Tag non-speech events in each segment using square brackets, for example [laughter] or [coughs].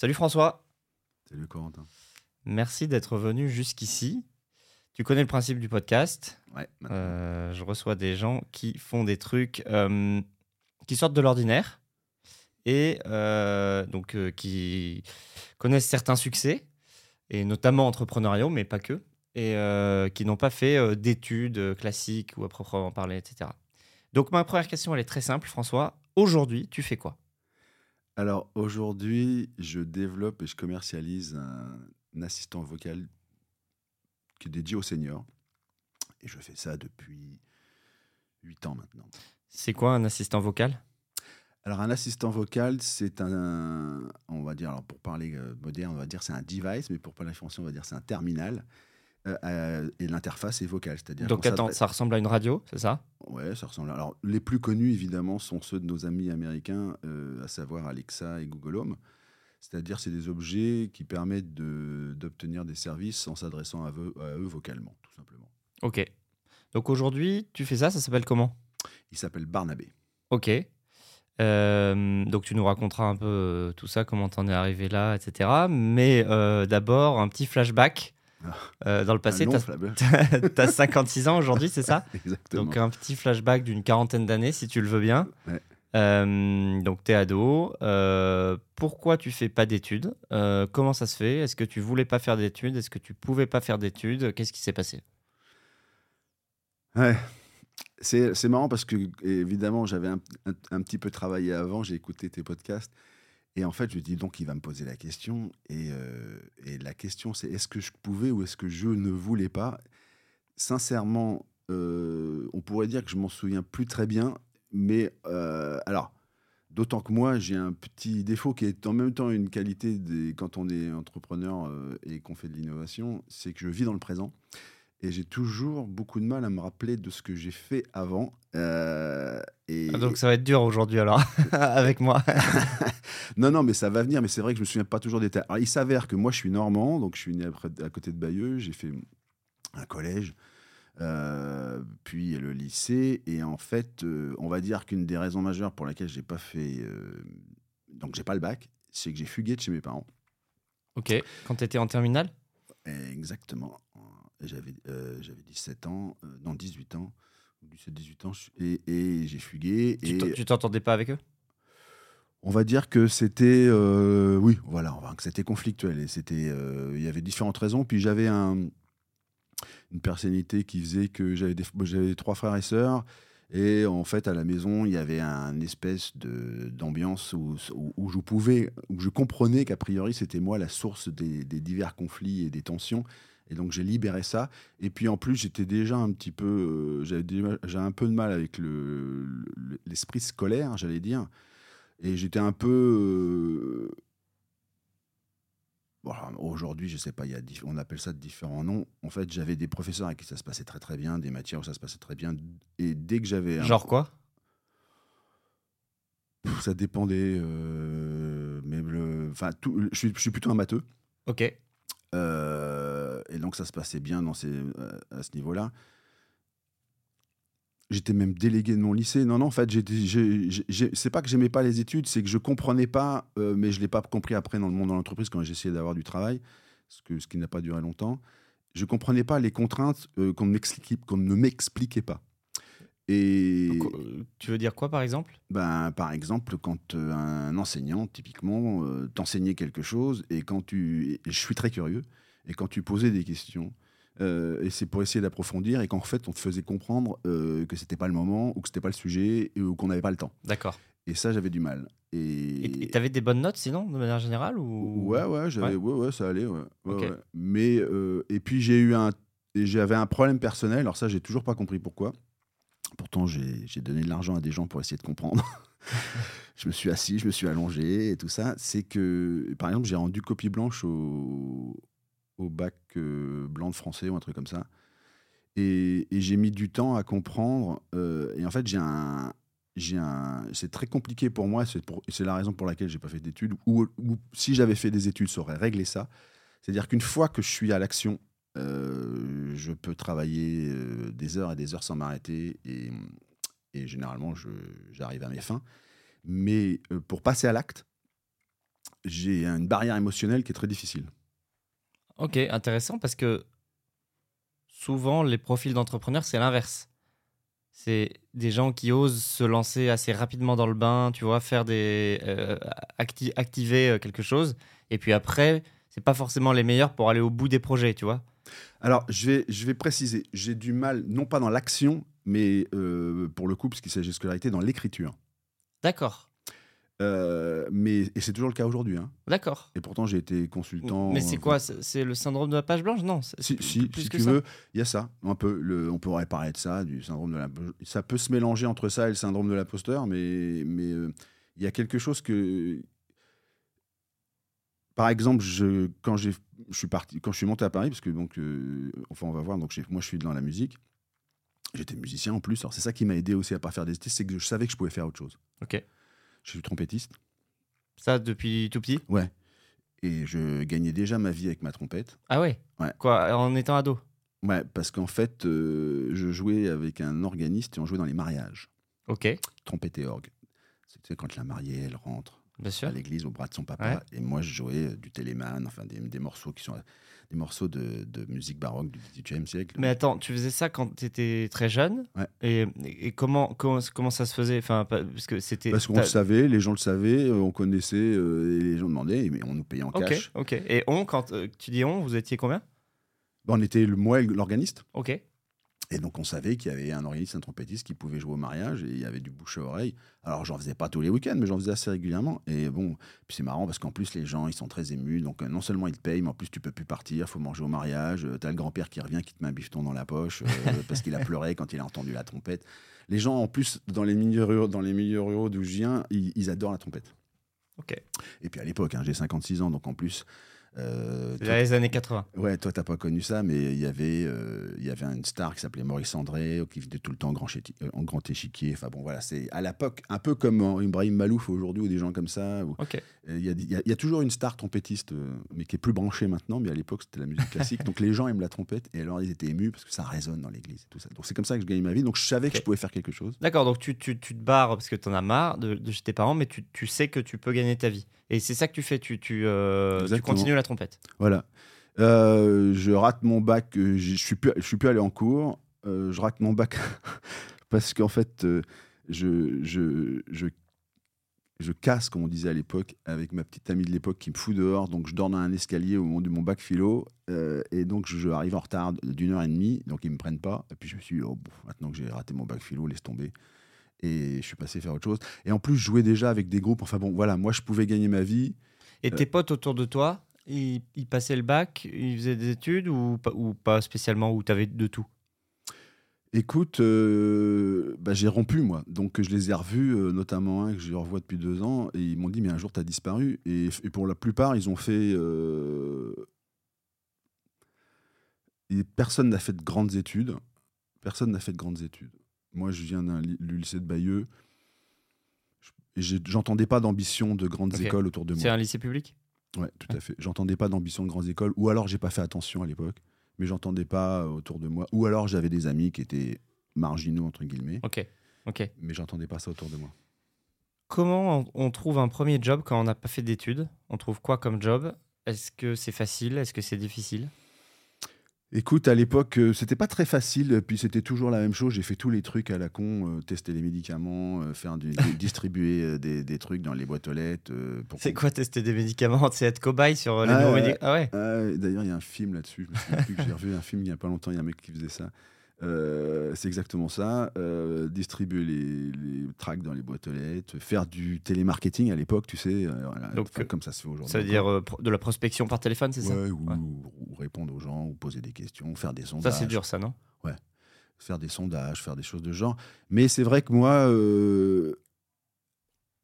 Salut François. Salut Corentin. Merci d'être venu jusqu'ici. Tu connais le principe du podcast. Ouais. Euh, je reçois des gens qui font des trucs euh, qui sortent de l'ordinaire et euh, donc qui connaissent certains succès, et notamment entrepreneuriaux, mais pas que, et qui n'ont pas fait d'études classiques ou à proprement parler, etc. Donc ma première question, elle est très simple, François. Aujourd'hui, tu fais quoi? Alors aujourd'hui, je développe et je commercialise un, assistant vocal qui est dédié aux seniors. Et je fais ça depuis 8 ans maintenant. C'est quoi un assistant vocal? Alors un assistant vocal, c'est un, on va dire, alors pour parler euh, moderne, on va dire c'est un device, mais pour parler français, on va dire c'est un terminal euh, euh, et l'interface est vocale. C'est-à-dire Donc attends, ça ressemble à une radio, c'est ça? Ouais, ça ressemble. Alors les plus connus évidemment sont ceux de nos amis américains, euh, à savoir Alexa et Google Home. C'est-à-dire c'est des objets qui permettent d'obtenir des services en s'adressant à, à, eux vocalement, tout simplement. Ok. Donc aujourd'hui, tu fais ça, ça s'appelle comment? Il s'appelle Barnabé. Ok. donc tu nous raconteras un peu tout ça, comment t'en es arrivé là, etc. Mais d'abord, un petit flashback euh, dans le passé, tu as, 56 ans aujourd'hui, c'est ça [laughs] Exactement. Donc un petit flashback d'une quarantaine d'années, si tu le veux bien. Euh, donc tu es ado. Euh, pourquoi tu fais pas d'études? Comment ça se fait? Est-ce que tu voulais pas faire d'études? Est-ce que tu pouvais pas faire d'études? Qu'est-ce qui s'est passé? Ouais. C'est marrant parce que, évidemment, j'avais un, un, petit peu travaillé avant, j'ai écouté tes podcasts. Et en fait, je dis donc, il va me poser la question. Et, euh, et la question, c'est est-ce que je pouvais ou est-ce que je ne voulais pas? Sincèrement, euh, on pourrait dire que je m'en souviens plus très bien. Mais euh, alors, d'autant que moi, j'ai un petit défaut qui est en même temps une qualité des, quand on est entrepreneur et qu'on fait de l'innovation, c'est que je vis dans le présent. Et j'ai toujours beaucoup de mal à me rappeler de ce que j'ai fait avant. Euh, et... Ah, donc ça va être dur aujourd'hui alors, [laughs] avec moi. [laughs] non, non, mais ça va venir. Mais c'est vrai que je me souviens pas toujours des détails. Alors, il s'avère que moi, je suis normand, donc je suis né à, côté de Bayeux. J'ai fait un collège, euh, puis le lycée. Et en fait, euh, on va dire qu'une des raisons majeures pour laquelle j'ai pas fait, donc j'ai pas le bac, c'est que j'ai fugué de chez mes parents. Ok. Quand tu étais en terminale? Exactement. J'avais euh, j'avais 17 ans, euh, non 18 ans, 17-18 ans, et, et j'ai fugué. Tu t'entendais pas avec eux? On va dire que c'était euh, oui voilà que c'était conflictuel et c'était il y avait différentes raisons puis j'avais un, une personnalité qui faisait que j'avais j'avais trois frères et sœurs et en fait à la maison il y avait un espèce de d'ambiance où, où, je pouvais où je comprenais qu'a priori c'était moi la source des, des, divers conflits et des tensions et donc j'ai libéré ça. Et puis en plus, j'étais déjà un petit peu. Euh, j'avais un peu de mal avec l'esprit le, scolaire, j'allais dire. Et j'étais un peu. Euh, aujourd'hui, je sais pas, y a, on appelle ça de différents noms. En fait, j'avais des professeurs avec qui ça se passait très très bien, des matières où ça se passait très bien. Et dès que j'avais. Genre quoi? Ça dépendait. Euh, mais le, enfin, je, suis, je suis plutôt un matheux. Ok. Euh, et donc ça se passait bien dans ces, euh, à ce niveau-là. J'étais même délégué de mon lycée. Non, non, en fait, c'est pas que j'aimais pas les études, c'est que je comprenais pas, euh, mais je l'ai pas compris après dans le monde de l'entreprise quand essayé d'avoir du travail, ce qui n'a pas duré longtemps. Je comprenais pas les contraintes qu'on ne m'expliquait pas. Et tu veux dire quoi par exemple? Ben, Par exemple, quand euh, un enseignant, typiquement, euh, t'enseignait quelque chose, et quand tu. je suis très curieux, et quand tu posais des questions, euh, et c'est pour essayer d'approfondir, et qu'en fait, on te faisait comprendre que c'était pas le moment, ou que c'était pas le sujet, ou qu'on n'avait pas le temps. D'accord. Et ça, j'avais du mal. Et tu avais des bonnes notes sinon, de manière générale ou... Ouais, ouais, ouais. ouais, ça allait. Ouais, Mais, et puis j'ai eu un. J'avais un problème personnel, alors ça, j'ai toujours pas compris pourquoi. Pourtant, j'ai donné de l'argent à des gens pour essayer de comprendre. [laughs] je me suis assis, je me suis allongé et tout ça. C'est que, par exemple, j'ai rendu copie blanche au, bac euh, blanc de français ou un truc comme ça. Et, j'ai mis du temps à comprendre. Euh, et en fait, c'est très compliqué pour moi, c'est la raison pour laquelle j'ai pas fait d'études. Ou, si j'avais fait des études, ça aurait réglé ça. C'est-à-dire qu'une fois que je suis à l'action je peux travailler euh, des heures et des heures sans m'arrêter et, généralement j'arrive à mes fins. Mais euh, pour passer à l'acte, j'ai une barrière émotionnelle qui est très difficile. Ok, intéressant parce que souvent les profils d'entrepreneurs, c'est l'inverse. C'est des gens qui osent se lancer assez rapidement dans le bain, tu vois, faire des euh, activer euh, quelque chose, et puis après, c'est pas forcément les meilleurs pour aller au bout des projets, tu vois. Alors, je vais, je vais préciser, j'ai du mal, non pas dans l'action, mais euh, pour le coup, puisqu'il s'agit de scolarité, dans l'écriture. D'accord. Euh, mais et c'est toujours le cas aujourd'hui. Hein. D'accord. Et pourtant, j'ai été consultant. Mais c'est quoi C'est le syndrome de la page blanche? Non. Si, si, si tu veux, il y a ça. Un peu. Le, on pourrait parler de ça, du syndrome de la. Ça peut se mélanger entre ça et le syndrome de l'imposteur, mais mais euh, il y a quelque chose que. Par exemple, je, quand je suis parti, quand je suis monté à Paris, parce que donc, enfin, on va voir. Donc, moi, je suis dans la musique. J'étais musicien en plus. Alors, c'est ça qui m'a aidé aussi à pas faire des tests, c'est que je savais que je pouvais faire autre chose. Ok. Je suis trompettiste. Ça, depuis tout petit? Ouais. Et je gagnais déjà ma vie avec ma trompette. Ah ouais? Ouais. Quoi, en étant ado? Ouais, parce qu'en fait, euh, je jouais avec un organiste et on jouait dans les mariages. Ok. Trompette et orgue. C'était quand la mariée, elle rentre Bien sûr. à l'église au bras de son papa. Et moi, je jouais du téléman, enfin des, des morceaux qui sont des morceaux de, de, musique baroque du XVIIIe siècle. Mais attends, tu faisais ça quand tu étais très jeune? Ouais. Et, et comment, comment, comment, ça se faisait? Enfin, Parce que c'était. Parce qu'on le savait, les gens le savaient, euh, on connaissait, euh, et les gens demandaient, mais on nous payait en okay, cash. Ok. Et on, quand euh, tu dis on, vous étiez combien? Ben, On était le, moi, l'organiste. Ok. Et donc on savait qu'il y avait un organiste, un trompettiste qui pouvait jouer au mariage et il y avait du bouche à oreille. Alors j'en faisais pas tous les week-ends, mais j'en faisais assez régulièrement. Et bon, puis c'est marrant parce qu'en plus les gens ils sont très émus. Donc non seulement ils te payent, mais en plus tu peux plus partir, faut manger au mariage. T'as le grand-père qui revient qui te met un bifton dans la poche euh, [laughs] parce qu'il a pleuré quand il a entendu la trompette. Les gens en plus dans les milieux ruraux, dans les milieux ruraux d'où je viens, ils, ils, adorent la trompette. Ok. Et puis à l'époque, hein, j'ai 56 ans, donc en plus euh, les années 80. Ouais, toi, t'as pas connu ça, mais il y avait, euh, il y avait une star qui s'appelait Maurice André, qui faisait tout le temps en grand, euh, en grand échiquier. Enfin bon, voilà, c'est à l'époque un peu comme Ibrahim Malouf aujourd'hui, ou des gens comme ça. Il y, a, y, a toujours une star trompettiste, mais qui est plus branchée maintenant, mais à l'époque, c'était la musique classique. [laughs] donc les gens aiment la trompette, et alors ils étaient émus parce que ça résonne dans l'église et tout ça. Donc c'est comme ça que je gagnais ma vie, donc je savais que je pouvais faire quelque chose. D'accord, donc tu, tu, tu, te barres parce que tu en as marre de, de, chez tes parents, mais tu, tu sais que tu peux gagner ta vie. Et c'est ça que tu fais, tu, tu, euh, tu continues la trompette. Voilà. Euh, je rate mon bac, je suis plus, je suis plus allé en cours. Euh, je rate mon bac [laughs] parce qu'en fait, euh, je, je, je, je, casse, comme on disait à l'époque, avec ma petite amie de l'époque qui me fout dehors. Donc, je dors dans un escalier au moment de mon bac philo. Euh, et donc, je, arrive en retard d'une heure et demie. Donc, ils me prennent pas. Et puis, je me suis dit, oh, bon, maintenant que j'ai raté mon bac philo, laisse tomber et je suis passé faire autre chose. Et en plus, je jouais déjà avec des groupes. Enfin bon, voilà, moi, je pouvais gagner ma vie. Et tes potes autour de toi, ils, passaient le bac, ils faisaient des études ou, ou pas spécialement, ou tu avais de tout? Écoute, euh, bah, j'ai rompu moi, donc je les ai revus, euh, notamment un que je revois depuis deux ans, et ils m'ont dit mais un jour tu as disparu. Et, et, pour la plupart, ils ont fait... Euh... Et personne n'a fait de grandes études. Personne n'a fait de grandes études. Moi, je viens du lycée de Bayeux. J'entendais pas d'ambition de grandes écoles autour de moi. C'est un lycée public? Ouais, tout à fait. J'entendais pas d'ambition de grandes écoles, ou alors j'ai pas fait attention à l'époque, mais j'entendais pas autour de moi. Ou alors j'avais des amis qui étaient marginaux, entre guillemets. Ok, ok. Mais j'entendais pas ça autour de moi. Comment on trouve un premier job quand on n'a pas fait d'études? On trouve quoi comme job? Est-ce que c'est facile? Est-ce que c'est difficile? Écoute, à l'époque, euh, c'était pas très facile, puis c'était toujours la même chose. J'ai fait tous les trucs à la con, euh, tester les médicaments, euh, faire du, [laughs] distribuer des, des, trucs dans les boîtes aux lettres. c'est quoi tester des médicaments? C'est être cobaye sur les nouveaux médicaments Ah ouais D'ailleurs, il y a un film là-dessus. J'ai revu un film il y a pas longtemps, il y a un mec qui faisait ça. Euh, c'est exactement ça. Euh, distribuer les, les, tracks dans les boîtes aux lettres, faire du télémarketing à l'époque, tu sais, euh, Donc, comme ça se fait aujourd'hui. Ça veut dire de la prospection par téléphone, c'est ça ou, ouais. ou, répondre aux gens, ou poser des questions, faire des sondages. Ça, c'est dur, ça, non? Ouais. Faire des sondages, faire des choses de genre. Mais c'est vrai que moi.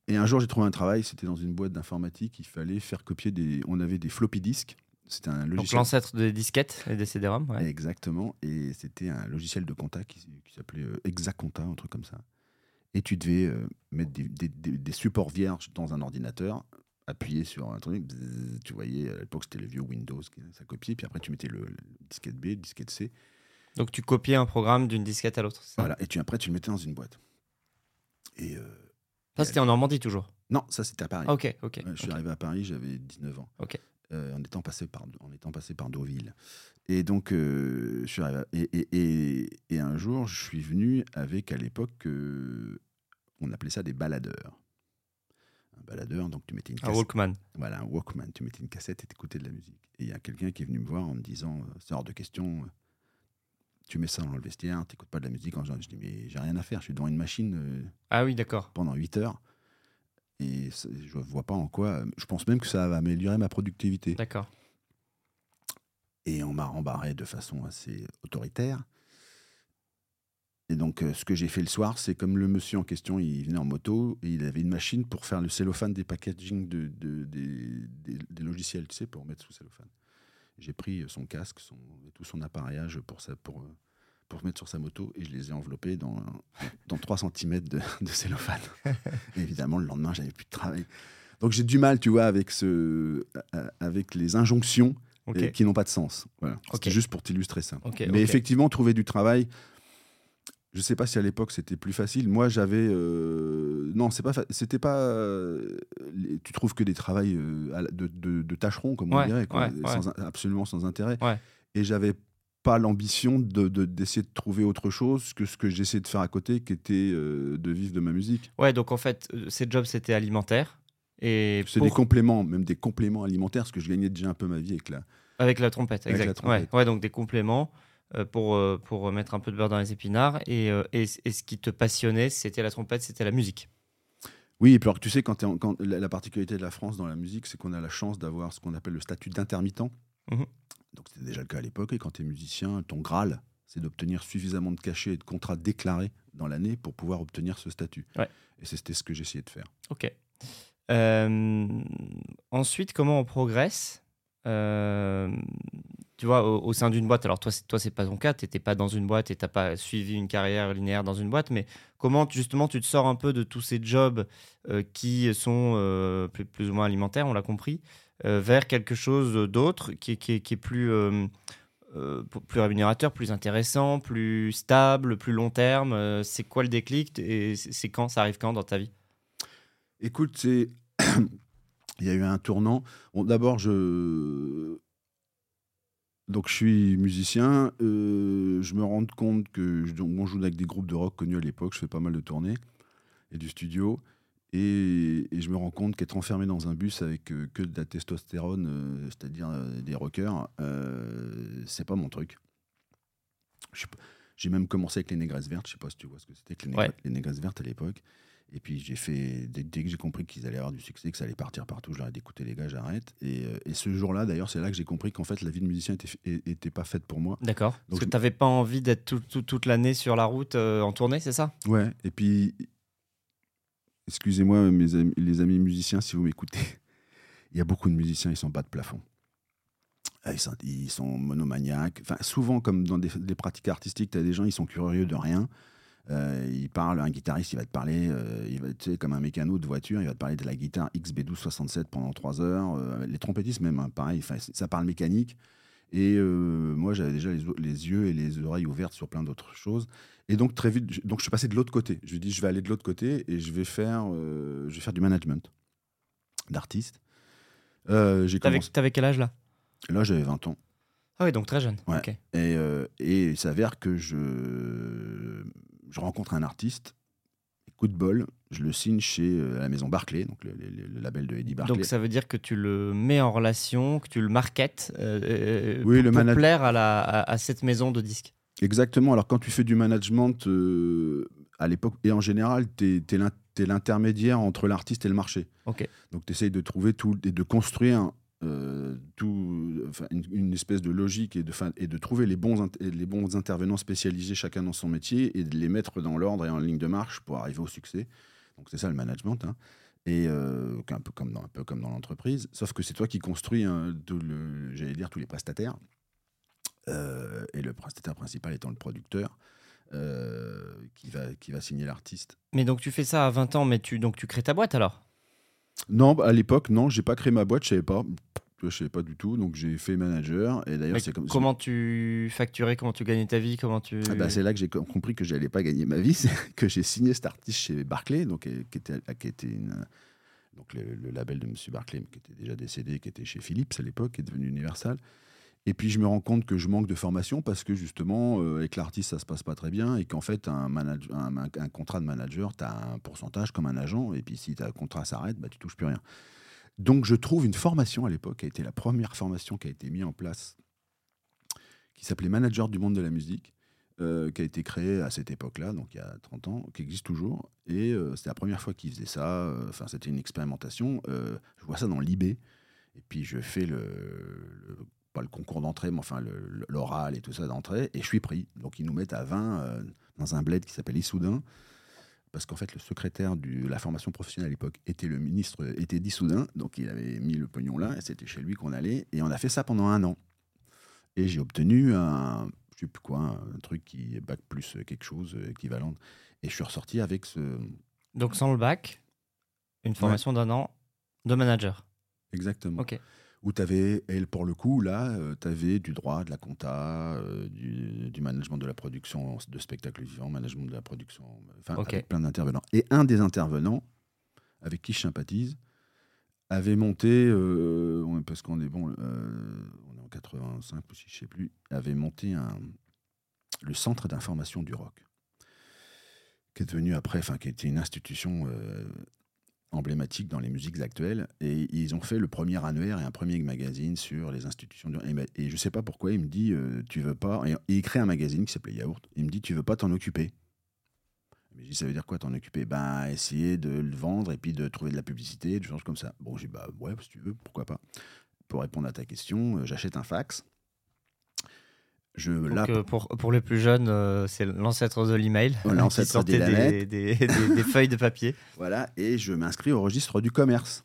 Et un jour, j'ai trouvé un travail, c'était dans une boîte d'informatique, il fallait faire copier des. On avait des floppy disks c'était un logiciel. Donc l'ancêtre des disquettes et des CD-ROM. Exactement. Et c'était un logiciel de compta qui, s'appelait euh, Exacompta, un truc comme ça. Et tu devais euh, mettre des, supports vierges dans un ordinateur, appuyer sur un truc, tu voyais, à l'époque c'était le vieux Windows, ça copiait, puis après tu mettais le, disquette B, le disquette C. Donc tu copiais un programme d'une disquette à l'autre. Voilà, et tu, après tu le mettais dans une boîte. Et, euh, Ça, c'était en Normandie toujours? Non, ça, c'était à Paris. Ok, ok. Ouais, je suis arrivé à Paris, j'avais 19 ans. Ok. Euh, en, étant passé par, en étant passé par Deauville. Et donc, euh, je suis arrivé à- et, et- et- et un jour, je suis venu avec, à l'époque, euh, on appelait ça des baladeurs. Un baladeur, donc tu mettais une Un cassette. Walkman. Voilà, un Walkman. Tu mettais une cassette et t'écoutais de la musique. Et il y a quelqu'un qui est venu me voir en me disant C'est hors de question, tu mets ça dans le vestiaire, t'écoutes pas de la musique. En je dis Mais j'ai rien à faire, je suis devant une machine Ah oui, d'accord. pendant 8 heures. Et je vois pas en quoi. Je pense même que ça va améliorer ma productivité. D'accord. Et on m'a rembarré de façon assez autoritaire. Et donc, euh, ce que j'ai fait le soir, c'est comme le monsieur en question, il venait en moto et il avait une machine pour faire le cellophane des packaging de, de- des, des- des logiciels, tu sais, pour mettre sous cellophane. J'ai pris son casque, son, tout son appareillage pour, ça, pour, euh, pour mettre sur sa moto et je les ai enveloppés dans, dans 3 cm de, de cellophane. [laughs] Et évidemment, le lendemain, j'avais plus de travail. Donc, j'ai du mal, tu vois, avec, ce, euh, avec les injonctions qui n'ont pas de sens. Voilà. C'était juste pour t'illustrer ça. Mais effectivement, trouver du travail, je sais pas si à l'époque c'était plus facile. Moi, j'avais euh, non, c'est pas, fa- c'était pas. euh, tu trouves que des travails euh, de, de, de tâcherons, comme on dirait, quoi, ouais, ouais. sans- absolument sans intérêt. Et j'avais pas l'ambition de, de- d'essayer de trouver autre chose que ce que j'essayais de faire à côté, qui était euh, de vivre de ma musique. Ouais, donc en fait, euh, ces jobs, c'était alimentaire. Et C'est pour- des compléments, même des compléments alimentaires, parce que je gagnais déjà un peu ma vie avec la. Avec la trompette, Avec la exact. trompette. Ouais, ouais, donc des compléments euh, pour, pour mettre un peu de beurre dans les épinards. Et, et, et ce qui te passionnait, c'était la trompette, c'était la musique. Oui, et puis alors, tu sais, quand, t'es en- quand la, la particularité de la France dans la musique, c'est qu'on a la chance d'avoir ce qu'on appelle le statut d'intermittent. Mhm. Donc c'était déjà le cas à l'époque. Et quand tu es musicien, ton Graal, c'est d'obtenir suffisamment de cachets et de contrats déclarés dans l'année pour pouvoir obtenir ce statut. Ouais. Et c'était ce que j'essayais de faire. Ok. Euh, ensuite, comment on progresse Euh, Tu vois, au, au sein d'une boîte, alors toi, c'est- toi, c'est pas ton cas, tu n'étais pas dans une boîte et tu pas suivi une carrière linéaire dans une boîte, mais comment justement tu te sors un peu de tous ces jobs euh, qui sont euh, plus, plus ou moins alimentaires, on l'a compris, vers quelque chose d'autre qui, est- plus, euh, euh, plus rémunérateur, plus intéressant, plus stable, plus long terme Euh, C'est quoi le déclic et c'est quand Ça arrive quand dans ta vie? Écoute, c'est. [coughs] Il y a eu un tournant. D'abord, je. Je suis musicien. euh, je me rends compte que. je- donc, on joue avec des groupes de rock connus à l'époque. Je fais pas mal de tournées et du studio. Et, et je me rends compte qu'être enfermé dans un bus avec euh, que de la testostérone, euh, c'est-à-dire euh, des rockers, c'est pas mon truc. J'ai même commencé avec les négresses vertes. Je sais pas si tu vois ce que c'était que les, négresses- Ouais. les négresses vertes à l'époque. Et puis j'ai fait, dès, dès que j'ai compris qu'ils allaient avoir du succès, que ça allait partir partout, je leur ai dit écoutez les gars, j'arrête. Et, et ce jour-là, d'ailleurs, c'est là que j'ai compris qu'en fait la vie de musicien était, était pas faite pour moi. D'accord. Parce que tu n'avais pas envie d'être tout- tout- toute l'année sur la route en tournée, c'est ça? Ouais. Et puis, excusez-moi, mes amis- les amis musiciens, si vous m'écoutez, [laughs] il y a beaucoup de musiciens, ils sont bas de plafond. Ah, Ils sont, ils sont monomaniaques. Enfin, souvent, comme dans des, pratiques artistiques, tu as des gens, ils sont curieux de rien. Euh, il un guitariste, il va te parler, euh, il va, tu sais, comme un mécano de voiture, il va te parler de la guitare XB1267 pendant trois heures. Euh, les trompettistes, même, hein, pareil, ça parle mécanique. Et euh, moi, j'avais déjà les, yeux et les oreilles ouvertes sur plein d'autres choses. Et donc, très vite, je- donc, je suis passé de l'autre côté. Je lui dis, je vais aller de l'autre côté et je vais faire, euh, je vais faire du management d'artiste. Euh, j'ai T'avais commencé. quel âge là? Là, j'avais 20 ans. Ah oui, donc très jeune. Ouais. Et, euh, et il s'avère que je, je rencontre un artiste. Coup de bol, je le signe chez euh, la maison Barclay, donc le, le- le label de Eddie Barclay. Donc ça veut dire que tu le mets en relation, que tu le marketes euh, euh, Oui, pour, le pour plaire à, la, à, à cette maison de disques. Exactement. Alors, quand tu fais du management, euh, à l'époque, et en général, tu es, l'intermédiaire entre l'artiste et le marché. Ok. Donc, tu essayes de trouver tout et de construire euh, tout, enfin, une, une espèce de logique et de, fin- et de trouver les bons, intervenants spécialisés chacun dans son métier et de les mettre dans l'ordre et en ligne de marche pour arriver au succès. Donc, c'est ça le management. hein. Et euh, un, peu comme dans, l'entreprise. Sauf que c'est toi qui construis, hein, j'allais dire, tous les prestataires. Euh, et le prestataire principal étant le producteur euh, qui, va, qui va signer l'artiste. Mais donc tu fais ça à 20 ans, mais tu, donc tu crées ta boîte alors? Non, bah, à l'époque, non, j'ai pas créé ma boîte, je savais pas. je savais pas du tout, donc j'ai fait manager. Et d'ailleurs, c'est comme comment tu facturais, comment tu gagnais ta vie, comment tu. Ah bah, c'est là que j'ai compris que j'allais pas gagner ma vie, [laughs] que j'ai signé cet artiste chez Barclay, donc qui était, qui était une, donc le, label de Monsieur Barclay, qui était déjà décédé, qui était chez Philips à l'époque, qui est devenu Universal. Et puis je me rends compte que je manque de formation parce que justement, euh, avec l'artiste, ça se passe pas très bien et qu'en fait, un, contrat de manager, tu as un pourcentage comme un agent, et puis si un contrat s'arrête, bah, tu touches plus rien. Donc je trouve une formation à l'époque, qui a été la première formation qui a été mise en place, qui s'appelait Manager du monde de la musique, euh, qui a été créée à cette époque-là, donc il y a 30 ans, qui existe toujours. Et euh, c'était la première fois qu'ils faisaient ça, enfin c'était une expérimentation. je vois ça dans l'IB, et puis je fais le pas le concours d'entrée, mais enfin l'oral et tout ça d'entrée, et je suis pris. Donc ils nous mettent à 20 euh, dans un bled qui s'appelle Issoudun, parce qu'en fait le secrétaire de la formation professionnelle à l'époque était le ministre, était d'Issoudun, donc il avait mis le pognon là, et c'était chez lui qu'on allait, et on a fait ça pendant un an. Et j'ai obtenu un, je sais plus quoi, un truc qui est bac plus quelque chose équivalent, et je suis ressorti avec ce... Donc sans le bac, une formation d'un an de manager. Exactement. Ok où tu avais, elle pour le coup, là, euh, tu avais du droit, de la compta, euh, du, management de la production de spectacles vivants, management de la production, enfin, avec plein d'intervenants. Et un des intervenants, avec qui je sympathise, avait monté, euh, parce qu'on est bon, on est en 85 ou si je sais plus, avait monté un, le centre d'information du rock, qui est devenu après, enfin, qui était une institution emblématique dans les musiques actuelles. Et ils ont fait le premier annuaire et un premier magazine sur les institutions. De... Et, je ne sais pas pourquoi, il me dit, euh, tu veux pas... Et il crée un magazine qui s'appelait Yaourt. Il me dit, tu veux pas t'en occuper je dis, ça veut dire quoi t'en occuper? Ben, essayer de le vendre et puis de trouver de la publicité, des choses comme ça. Bon, j'ai dit, bah ouais, si tu veux, pourquoi pas? Pour répondre à ta question, euh, j'achète un fax. Je, euh, pour, pour les plus jeunes, euh, c'est l'ancêtre de l'email. L'ancêtre des, des, des, [laughs] feuilles de papier. Voilà, et je m'inscris au registre du commerce.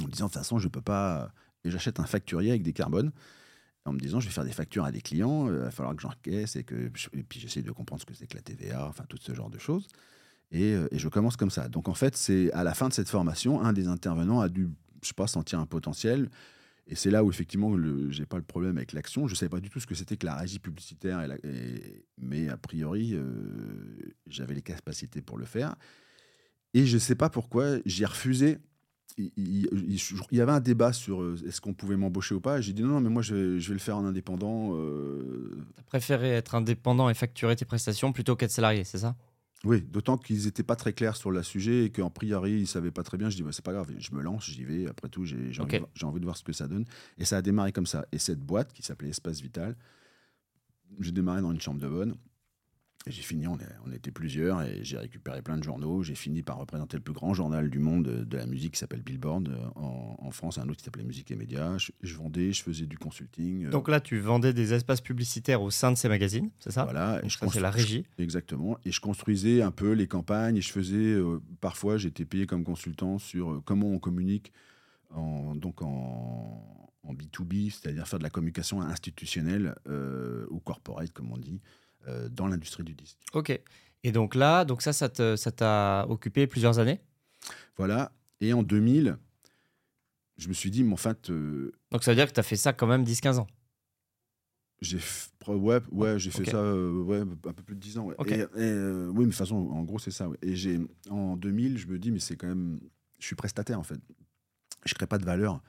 En me disant, de toute façon, je peux pas. Et j'achète un facturier avec des carbones. En me disant, je vais faire des factures à des clients, euh, il va falloir que j'encaisse et que. Et puis j'essaie de comprendre ce que c'est que la TVA, enfin, tout ce genre de choses. Et, et je commence comme ça. Donc en fait, c'est à la fin de cette formation, un des intervenants a dû, je sais pas, sentir un potentiel et c'est là où effectivement, je n'ai pas le problème avec l'action. Je ne savais pas du tout ce que c'était que la régie publicitaire, mais a priori, euh, j'avais les capacités pour le faire. Et je ne sais pas pourquoi, j'ai refusé. Il, y avait un débat sur euh, est-ce qu'on pouvait m'embaucher ou pas. J'ai dit non, non, mais moi je vais, le faire en indépendant. Euh... Tu préféré être indépendant et facturer tes prestations plutôt qu'être salarié, c'est ça? Oui, d'autant qu'ils n'étaient pas très clairs sur le sujet et qu'en priori, ils ne savaient pas très bien. Je dis, bah, c'est pas grave, je me lance, j'y vais. Après tout, j'ai envie, envie, de voir ce que ça donne. Et ça a démarré comme ça. Et cette boîte qui s'appelait Espace Vital, j'ai démarré dans une chambre de bonne j'ai fini, on, on, était plusieurs, et j'ai récupéré plein de journaux. J'ai fini par représenter le plus grand journal du monde de, la musique qui s'appelle Billboard. Euh, en, en, France, un autre qui s'appelait Musique et Médias. Je, vendais, je faisais du consulting. Euh. Donc là, tu vendais des espaces publicitaires au sein de ces magazines, c'est ça? Voilà. et je c'est la régie. Exactement. Et je construisais un peu les campagnes, et je faisais, euh, parfois, j'étais payé comme consultant sur comment on communique en, donc en, en B2B, c'est-à-dire faire de la communication institutionnelle ou corporate, comme on dit. Euh, dans l'industrie du disque. Ok. Et donc là, donc ça, ça t'a occupé plusieurs années? Voilà. Et en 2000, je me suis dit, mais en fait. Euh, donc ça veut dire que tu as fait ça quand même 10-15 ans? j'ai ouais, ouais j'ai fait ça euh, ouais, un peu plus de 10 ans. Et, oui, mais de toute façon, en gros, c'est ça. Et j'ai en 2000, je me dis, mais c'est quand même. Je suis prestataire, en fait. Je crée pas de valeur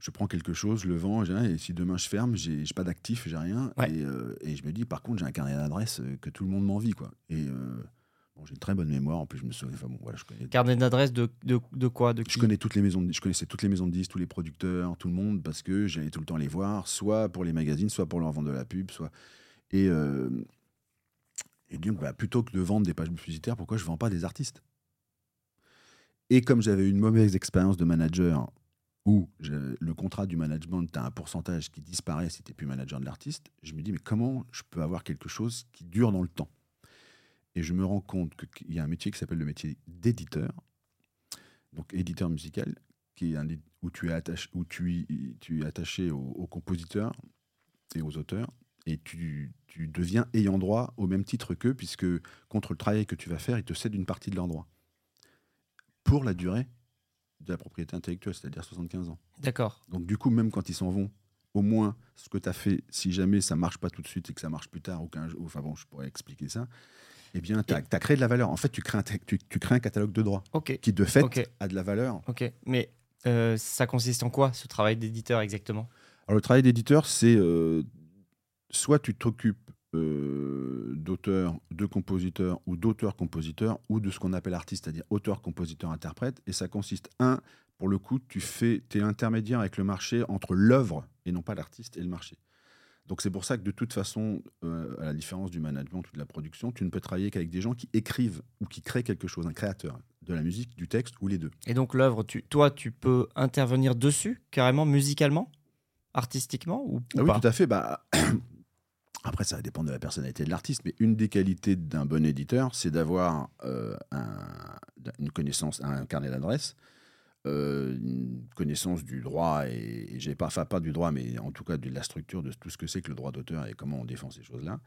je prends quelque chose, le vends, et si demain je ferme, j'ai pas d'actif, j'ai rien. Euh, et, je me dis, par contre, j'ai un carnet d'adresses euh, que tout le monde m'envie. quoi. Et euh, bon, j'ai une très bonne mémoire, en plus, je me souviens. Enfin, bon, voilà, je connais... Carnet d'adresses de, de, de, quoi de Je connais toutes les maisons de, je connaissais toutes les maisons de disques, tous les producteurs, tout le monde, parce que j'allais tout le temps les voir, soit pour les magazines, soit pour leur vendre de la pub, soit. Et, et donc, bah, plutôt que de vendre des pages publicitaires, pourquoi je ne vends pas des artistes? Et comme j'avais une mauvaise expérience de manager où le contrat du management, tu as un pourcentage qui disparaît si tu n'es plus manager de l'artiste, je me dis, mais comment je peux avoir quelque chose qui dure dans le temps? Et je me rends compte qu'il y a un métier qui s'appelle le métier d'éditeur, donc éditeur musical, qui où, tu es attaché, où tu es attaché aux, compositeurs et aux auteurs, et tu, tu deviens ayant droit au même titre qu'eux, puisque contre le travail que tu vas faire, ils te cèdent une partie de leur droit. Pour la durée de la propriété intellectuelle, c'est-à-dire 75 ans. D'accord. Donc du coup, même quand ils s'en vont, au moins ce que tu as fait, si jamais ça marche pas tout de suite et que ça marche plus tard, ou qu'un enfin bon, je pourrais expliquer ça, eh bien, tu as, créé de la valeur. En fait, tu crées un, tu, tu crées un catalogue de droits Ok. qui, de fait, Ok. a de la valeur. Ok. Mais euh, ça consiste en quoi ce travail d'éditeur exactement? Alors, le travail d'éditeur, c'est euh, soit tu t'occupes euh, d'auteurs, de compositeurs ou d'auteurs-compositeurs ou de ce qu'on appelle artiste, c'est-à-dire auteur, compositeur, interprète. Et ça consiste, un, pour le coup, tu fais, es intermédiaire avec le marché entre l'œuvre et non pas l'artiste et le marché. Donc c'est pour ça que de toute façon, euh, à la différence du management ou de la production, tu ne peux travailler qu'avec des gens qui écrivent ou qui créent quelque chose, un créateur de la musique, du texte ou les deux. Et donc l'œuvre, tu, toi, tu peux intervenir dessus carrément, musicalement, artistiquement ou, ou Ah oui, pas? tout à fait. Bah, [clears throat] après, ça va dépendre de la personnalité de l'artiste, mais une des qualités d'un bon éditeur, c'est d'avoir euh, un- une connaissance, un carnet d'adresses, euh, une connaissance du droit, et, j'ai pas, enfin pas du droit, mais en tout cas de la structure de tout ce que c'est que le droit d'auteur et comment on défend ces choses-là,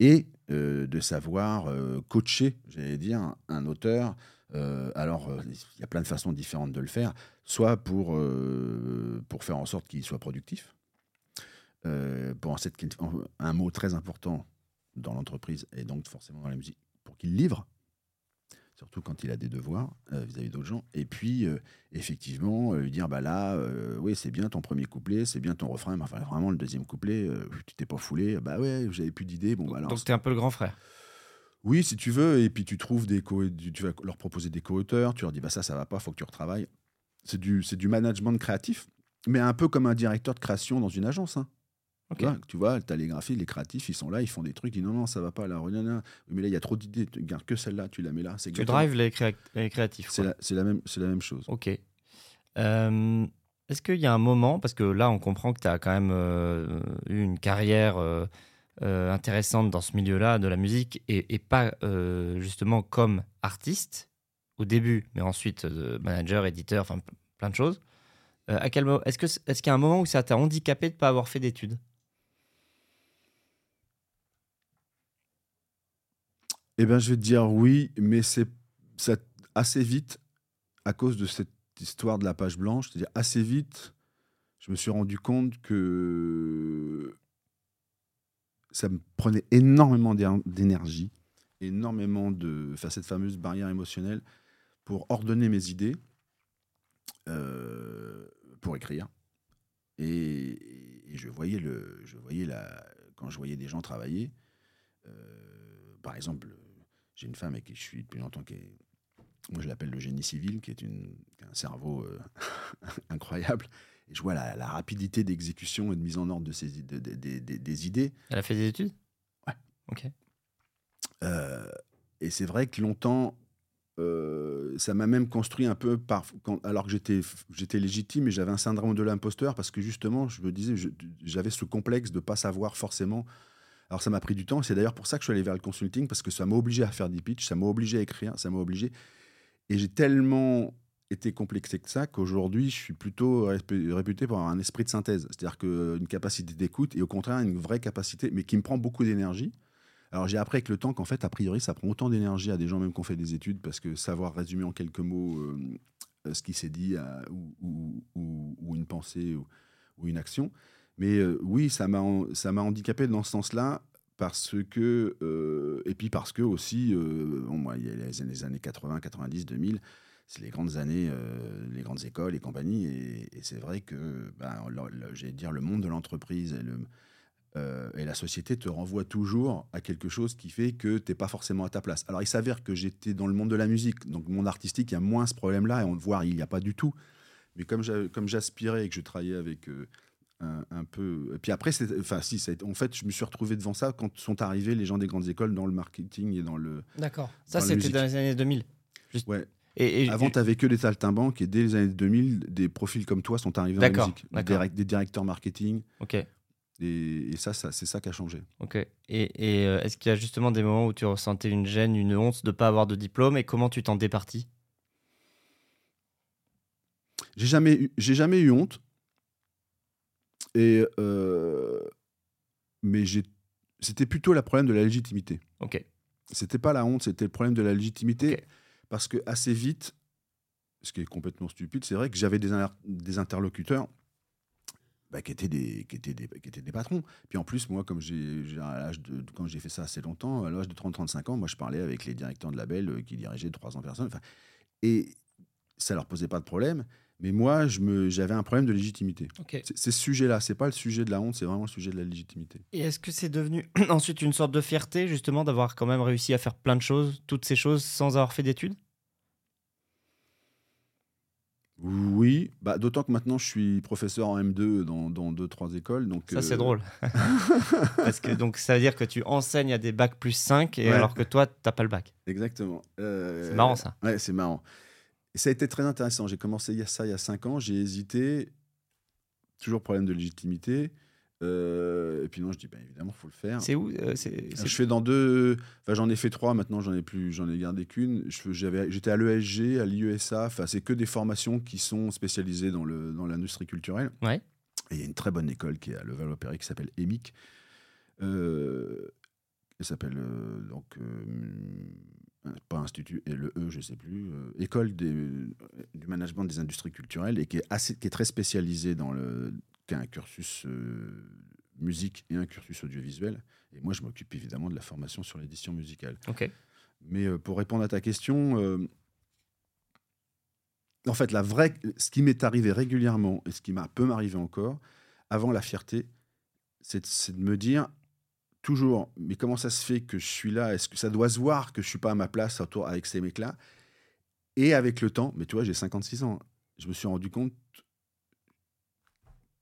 et euh, de savoir euh, coacher, j'allais dire, un auteur. Alors, il y a plein de façons différentes de le faire, soit pour, pour faire en sorte qu'il soit productif, euh, pour cette, un mot très important dans l'entreprise et donc forcément dans la musique, pour qu'il livre, surtout quand il a des devoirs euh, vis-à-vis d'autres gens. Et puis, euh, effectivement, euh, lui dire bah là, oui, c'est bien ton premier couplet, c'est bien ton refrain, mais enfin, vraiment, le deuxième couplet, tu t'es pas foulé, bah ouais, j'avais plus d'idées. Bon, bah alors, Donc tu es un peu le grand frère. oui, si tu veux, et puis tu trouves des co tu tu vas leur proposer des co-auteurs, tu leur dis bah ça ça va pas, faut que tu retravailles. C'est du c'est du management créatif, mais un peu comme un directeur de création dans une agence. hein. Tu vois, tu as les graphistes, les créatifs, ils sont là, ils font des trucs, ils disent non non ça va pas là, mais là il y a trop d'idées, tu gardes que celle-là, tu la mets là. Tu drives les, créa- les créatifs. C'est la, la même la même chose. Ok. Euh, Est-ce qu'il y a un moment, parce que là on comprend que tu as quand même euh, eu une carrière euh, intéressante dans ce milieu-là de la musique et, et pas justement comme artiste au début, mais ensuite manager, éditeur, enfin plein de choses. Est-ce que c- est-ce qu'il y a un moment où ça t'a handicapé de ne pas avoir fait d'études? Eh bien, je vais te dire oui, mais c'est assez vite, à cause de cette histoire de la page blanche, c'est-à-dire assez vite, je me suis rendu compte que ça me prenait énormément d'éner- d'énergie, énormément de. Enfin, cette fameuse barrière émotionnelle pour ordonner mes idées, euh, pour écrire. Et, je voyais, le, quand je voyais des gens travailler, euh, par exemple, j'ai une femme avec qui je suis depuis longtemps qui est. Moi, je l'appelle le génie civil, qui est une, qui a un cerveau euh, [laughs] incroyable. Et je vois la, la rapidité d'exécution et de mise en ordre de ces, de- de- de- de- des idées. Elle a fait des études? Ouais. Ok. Euh, et c'est vrai que longtemps, euh, ça m'a même construit un peu, par, quand, alors que j'étais, j'étais légitime et j'avais un syndrome de l'imposteur parce que justement, je me disais, j'avais ce complexe de ne pas savoir forcément. Alors ça m'a pris du temps, c'est d'ailleurs pour ça que je suis allé vers le consulting parce que ça m'a obligé à faire des pitchs, ça m'a obligé à écrire, ça m'a obligé. Et j'ai tellement été complexé que ça qu'aujourd'hui, je suis plutôt rép- réputé pour avoir un esprit de synthèse, c'est-à-dire qu'une capacité d'écoute et au contraire une vraie capacité, mais qui me prend beaucoup d'énergie. Alors j'ai appris avec le temps qu'en fait, a priori, ça prend autant d'énergie à des gens même qui ont fait des études, parce que savoir résumer en quelques mots euh, ce qui s'est dit euh, ou, une pensée ou une action. Mais euh, oui, ça m'a handicapé dans ce sens-là, parce que, euh, et puis parce que aussi, euh, moi, il y a les années, les années 80, 90, 2000, c'est les grandes années, les grandes écoles et compagnie, et, c'est vrai que, ben, dire, le monde de l'entreprise et la société te renvoie toujours à quelque chose qui fait que tu n'es pas forcément à ta place. Alors, il s'avère que j'étais dans le monde de la musique, donc le monde artistique, il y a moins ce problème-là, et on le voit, il n'y a pas du tout. Mais comme j'a- comme j'aspirais et que je travaillais avec un, un peu. Et puis après, enfin, si, ça été- en fait, je me suis retrouvé devant ça quand sont arrivés les gens des grandes écoles dans le marketing et dans le. D'accord. Ça, c'était dans les années 2000. Ouais. Et, et- Avant, tu n'avais que des saltimbanques, et dès les années 2000, des profils comme toi sont arrivés musique. Des, des directeurs marketing, Ok. et, et ça, ça c'est ça qui a changé. Ok. Et, euh, est-ce qu'il y a justement des moments où tu ressentais une gêne, une honte de ne pas avoir de diplôme et comment tu t'en départis? J'ai jamais, eu- jamais eu honte. Et euh, mais j'ai, c'était plutôt le problème de la légitimité. Ok. C'était pas la honte, c'était le problème de la légitimité parce que assez vite, ce qui est complètement stupide, c'est vrai que j'avais des, des interlocuteurs bah, qui, étaient des, qui, étaient des, qui étaient des patrons. Puis en plus, moi, comme j'ai, quand j'ai fait ça assez longtemps, à l'âge de 30-35 ans, moi, je parlais avec les directeurs de label euh, qui dirigeaient 300 personnes. Et ça leur posait pas de problème. Mais moi, j'avais un problème de légitimité. C'est ce sujet-là, c'est pas le sujet de la honte, c'est vraiment le sujet de la légitimité. Et est-ce que c'est devenu [clears throat] ensuite une sorte de fierté, justement, d'avoir quand même réussi à faire plein de choses, toutes ces choses, sans avoir fait d'études? Oui, bah, d'autant que maintenant je suis professeur en M2 dans, dans deux, trois écoles. Donc, ça, c'est euh, drôle. [laughs] Parce que donc, ça veut dire que tu enseignes à des bacs plus 5 et alors que toi, tu n'as pas le bac. Exactement. Euh, c'est marrant ça. Ouais, c'est marrant. Et ça a été très intéressant. J'ai commencé il y a ça il y a 5 ans. J'ai hésité. Toujours problème de légitimité. Euh, et puis non, je dis, bah, évidemment, il faut le faire. C'est où euh, c'est, Je fais dans deux. Enfin, j'en ai fait trois. Maintenant, j'en ai plus. J'en ai gardé qu'une. J'étais à l'ESG, à l'IESA. Enfin, c'est que des formations qui sont spécialisées dans le dans l'industrie culturelle. Ouais. Et il y a une très bonne école qui est à Levallois-Perret qui s'appelle EMIC. Euh, elle s'appelle donc pas institut et le E, je sais plus. école des, du management des industries culturelles et qui est assez, qui est très spécialisée dans le un cursus euh, musique et un cursus audiovisuel. Et moi, je m'occupe évidemment de la formation sur l'édition musicale. Ok. Mais euh, pour répondre à ta question, euh, en fait, la vraie, ce qui m'est arrivé régulièrement et ce qui m'a peut m'arriver encore, avant la fierté, c'est de me dire toujours, mais comment ça se fait que je suis là? Est-ce que ça doit se voir que je suis pas à ma place autour avec ces mecs-là? Et avec le temps, mais tu vois, j'ai 56 ans, je me suis rendu compte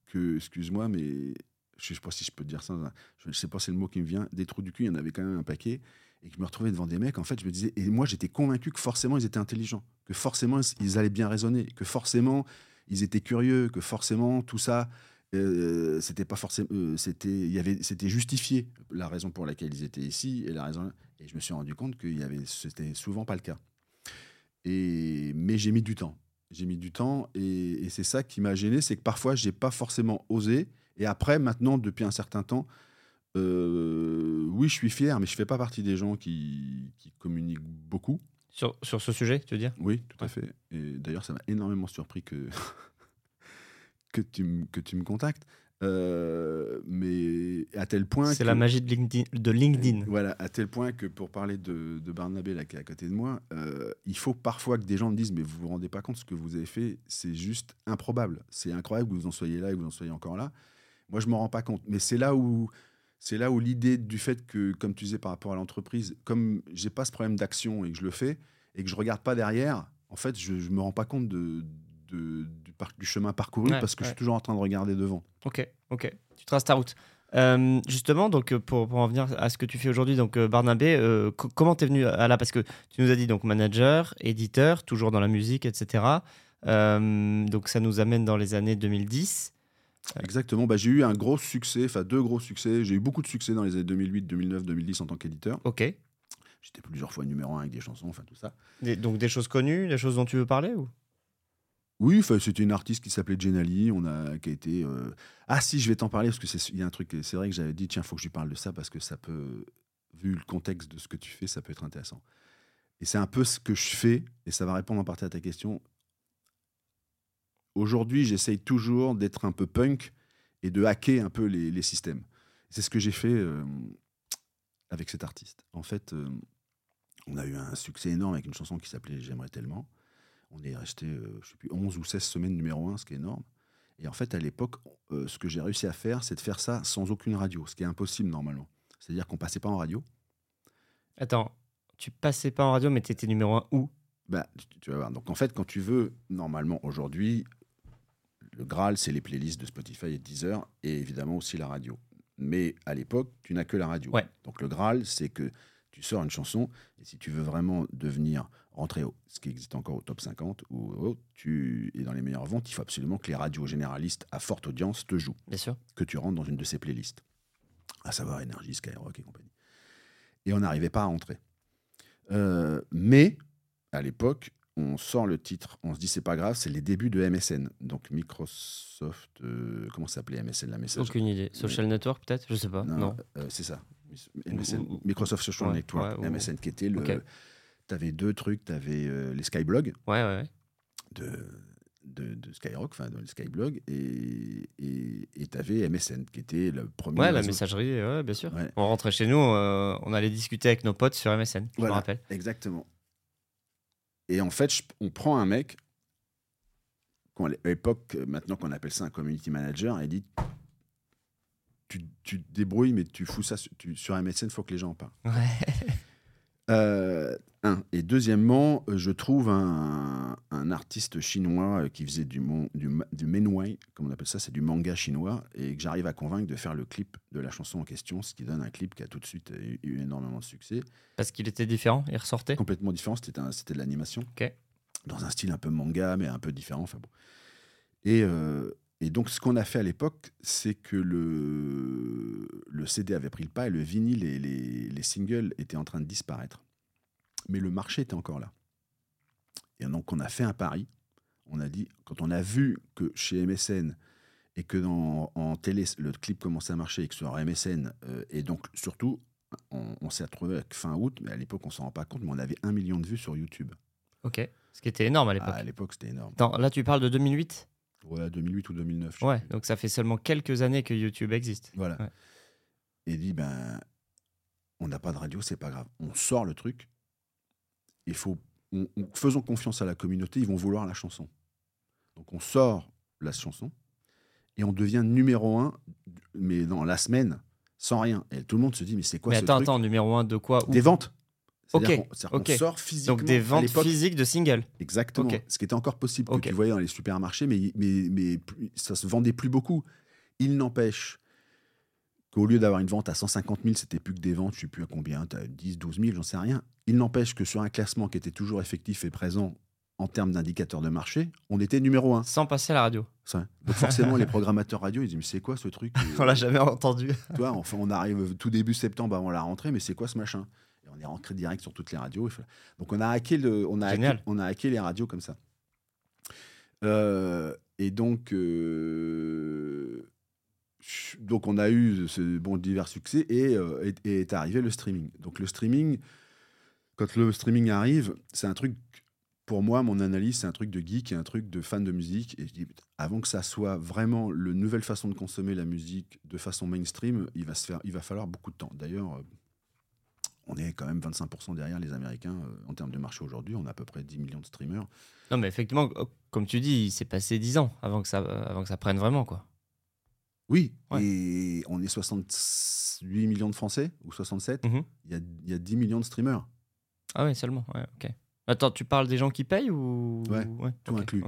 que, excuse-moi, mais je sais pas si je peux te dire ça, je ne sais pas si c'est le mot qui me vient, des trous du cul, il y en avait quand même un paquet, et que je me retrouvais devant des mecs, en fait, je me disais, et moi j'étais convaincu que forcément ils étaient intelligents, que forcément ils allaient bien raisonner, que forcément ils étaient curieux, que forcément tout ça, euh, c'était pas forcément, euh, c'était, il y avait, c'était justifié la raison pour laquelle ils étaient ici et la raison, et je me suis rendu compte qu'il y avait, c'était souvent pas le cas. Et mais j'ai mis du temps. J'ai mis du temps et, c'est ça qui m'a gêné, c'est que parfois j'ai pas forcément osé. Et après, maintenant, depuis un certain temps, euh, oui, je suis fier, mais je fais pas partie des gens qui, communiquent beaucoup. Sur, sur, ce sujet, tu veux dire? Oui, tout à fait. Et d'ailleurs, ça m'a énormément surpris que, [laughs] que, tu, que tu me contactes. Euh, mais à tel point. C'est la magie de LinkedIn, de LinkedIn. Voilà, à tel point que pour parler de, de Barnabé, là, qui est à côté de moi, euh, il faut parfois que des gens me disent Mais vous vous rendez pas compte, ce que vous avez fait, c'est juste improbable. C'est incroyable que vous en soyez là et que vous en soyez encore là. Moi, je m'en rends pas compte. Mais c'est là où. C'est là où l'idée du fait que, comme tu disais par rapport à l'entreprise, comme j'ai pas ce problème d'action et que je le fais et que je regarde pas derrière, en fait, je, je me rends pas compte de, du, du, chemin parcouru parce que je suis toujours en train de regarder devant. Ok, ok. Tu traces ta route. Euh, justement, donc euh, pour, pour, en venir à ce que tu fais aujourd'hui, donc euh, Barnabé, comment t'es venu à là? Parce que tu nous as dit donc manager, éditeur, toujours dans la musique, etc. donc ça nous amène dans les années 2010. Exactement. Bah, j'ai eu un gros succès, enfin deux gros succès. J'ai eu beaucoup de succès dans les années 2008, 2009, 2010 en tant qu'éditeur. Ok. J'étais plusieurs fois numéro un avec des chansons, enfin tout ça. donc des choses connues, des choses dont tu veux parler ou? Oui, c'était une artiste qui s'appelait Jenali, on a, qui a été. Euh, ah si, je vais t'en parler parce c'est y a un truc. C'est vrai que j'avais dit tiens, faut que je lui parle de ça parce que ça peut, vu le contexte de ce que tu fais, ça peut être intéressant. Et c'est un peu ce que je fais et ça va répondre en partie à ta question. Aujourd'hui, j'essaye toujours d'être un peu punk et de hacker un peu les, systèmes. C'est ce que j'ai fait euh, avec cet artiste. En fait, euh, on a eu un succès énorme avec une chanson qui s'appelait J'aimerais tellement. On est resté, euh, je sais plus, 11 ou 16 semaines numéro 1, ce qui est énorme. Et en fait, à l'époque, euh, ce que j'ai réussi à faire, c'est de faire ça sans aucune radio, ce qui est impossible normalement. C'est-à-dire qu'on passait pas en radio. Attends, tu passais pas en radio, mais tu étais numéro 1 où? Bah, tu, vas voir. Donc en fait, quand tu veux, normalement aujourd'hui, le Graal, c'est les playlists de Spotify et Deezer, et évidemment aussi la radio. Mais à l'époque, tu n'as que la radio. Donc le Graal, c'est que tu sors une chanson, et si tu veux vraiment devenir rentrer au, ce qui existe encore au top 50 ou tu es dans les meilleures ventes, il faut absolument que les radios généralistes à forte audience te jouent. Bien sûr. Que tu rentres dans une de ces playlists, à savoir Energy, Skyrock et compagnie. Et on n'arrivait pas à entrer. Euh, mais à l'époque, on sort le titre, on se dit c'est pas grave, c'est les débuts de MSN. Donc Microsoft, euh, comment s'appelait MSN la message Aucune idée. Social Network peut-être? Je sais pas. Non, euh, c'est ça. Microsoft Social Network, MSN qui était le. Tu avais deux trucs. Tu avais euh, les Skyblogs. Ouais, ouais. de, de, Skyrock, enfin de Skyblog, et tu avais MSN qui était le premier. Ouais, la messagerie, ouais, bien sûr. On rentrait chez nous, euh, on allait discuter avec nos potes sur MSN, je me rappelle. Exactement. Et en fait, on prend un mec, à l'époque, maintenant qu'on appelle ça un community manager, et dit tu, tu, te débrouilles, mais tu fous ça tu, sur MSN, il faut que les gens en parlent. Ouais. [laughs] Euh, un. Et deuxièmement, euh, je trouve un, un artiste chinois euh, qui faisait du, du, du menwai, comme on appelle ça, c'est du manga chinois, et que j'arrive à convaincre de faire le clip de la chanson en question, ce qui donne un clip qui a tout de suite eu, énormément de succès. Parce qu'il était différent, il ressortait? Complètement différent, c'était de l'animation. Dans un style un peu manga, mais un peu différent. Enfin bon. Et, et donc, ce qu'on a fait à l'époque, c'est que le, le CD avait pris le pas et le vinyle et les, les singles étaient en train de disparaître mais le marché était encore là. Et donc on a fait un pari. On a dit, quand on a vu que chez MSN et que dans, en télé, le clip commençait à marcher et que sur MSN, euh, et donc surtout, on, s'est retrouvé avec fin août, mais à l'époque on s'en rend pas compte, mais on avait un million de vues sur YouTube. Ok, ce qui était énorme à l'époque. à l'époque c'était énorme. là tu parles de 2008 Ouais, 2008 ou 2009. Ouais, donc ça fait seulement quelques années que YouTube existe. Voilà. Et dit, ben, on n'a pas de radio, c'est pas grave. On sort le truc, il faut, faisons confiance à la communauté, ils vont vouloir la chanson. Donc on sort la chanson et on devient numéro un, mais dans la semaine, sans rien. Et tout le monde se dit, mais c'est quoi mais ce attends, truc attends, numéro un de quoi Des ventes. Sort physiquement. Donc des ventes physiques de singles. Exactement. Ce qui était encore possible que tu voyais dans les supermarchés, mais, mais, mais ça se vendait plus beaucoup. Il n'empêche qu'au lieu d'avoir une vente à 150 000, c'était plus que des ventes, je ne sais plus à combien, as 10, 12 000, j'en sais rien. Il n'empêche que sur un classement qui était toujours effectif et présent en termes d'indicateurs de marché, on était numéro un. Sans passer à la radio. Ça. Donc forcément, les programmateurs radio, ils disent, mais c'est quoi ce truc? [laughs] On l'a jamais entendu. Toi, enfin, on arrive tout début septembre avant la rentrée, mais c'est quoi ce machin? Et on est rentré direct sur toutes les radios. Donc on a hacké, le, on a hacké, on a hacké les radios comme ça. Euh, et donc, euh, donc on a eu ce bon divers succès et, euh, est arrivé le streaming. Donc le streaming, quand le streaming arrive, c'est un truc pour moi, mon analyse, c'est un truc de geek et un truc de fan de musique. Et je dis, avant que ça soit vraiment la nouvelle façon de consommer la musique de façon mainstream, il va, se faire, il va falloir beaucoup de temps. D'ailleurs, on est quand même 25% derrière les Américains euh, en termes de marché aujourd'hui. On a à peu près 10 millions de streamers. Non, mais effectivement, comme tu dis, il s'est passé 10 ans avant que ça, avant que ça prenne vraiment. quoi. Oui, et on est 68 millions de Français, ou 67. Mhm. il, y a, y a 10 millions de streamers. Ah oui, seulement. Ouais, ok. Attends, tu parles des gens qui payent ou? Ouais, tout inclus.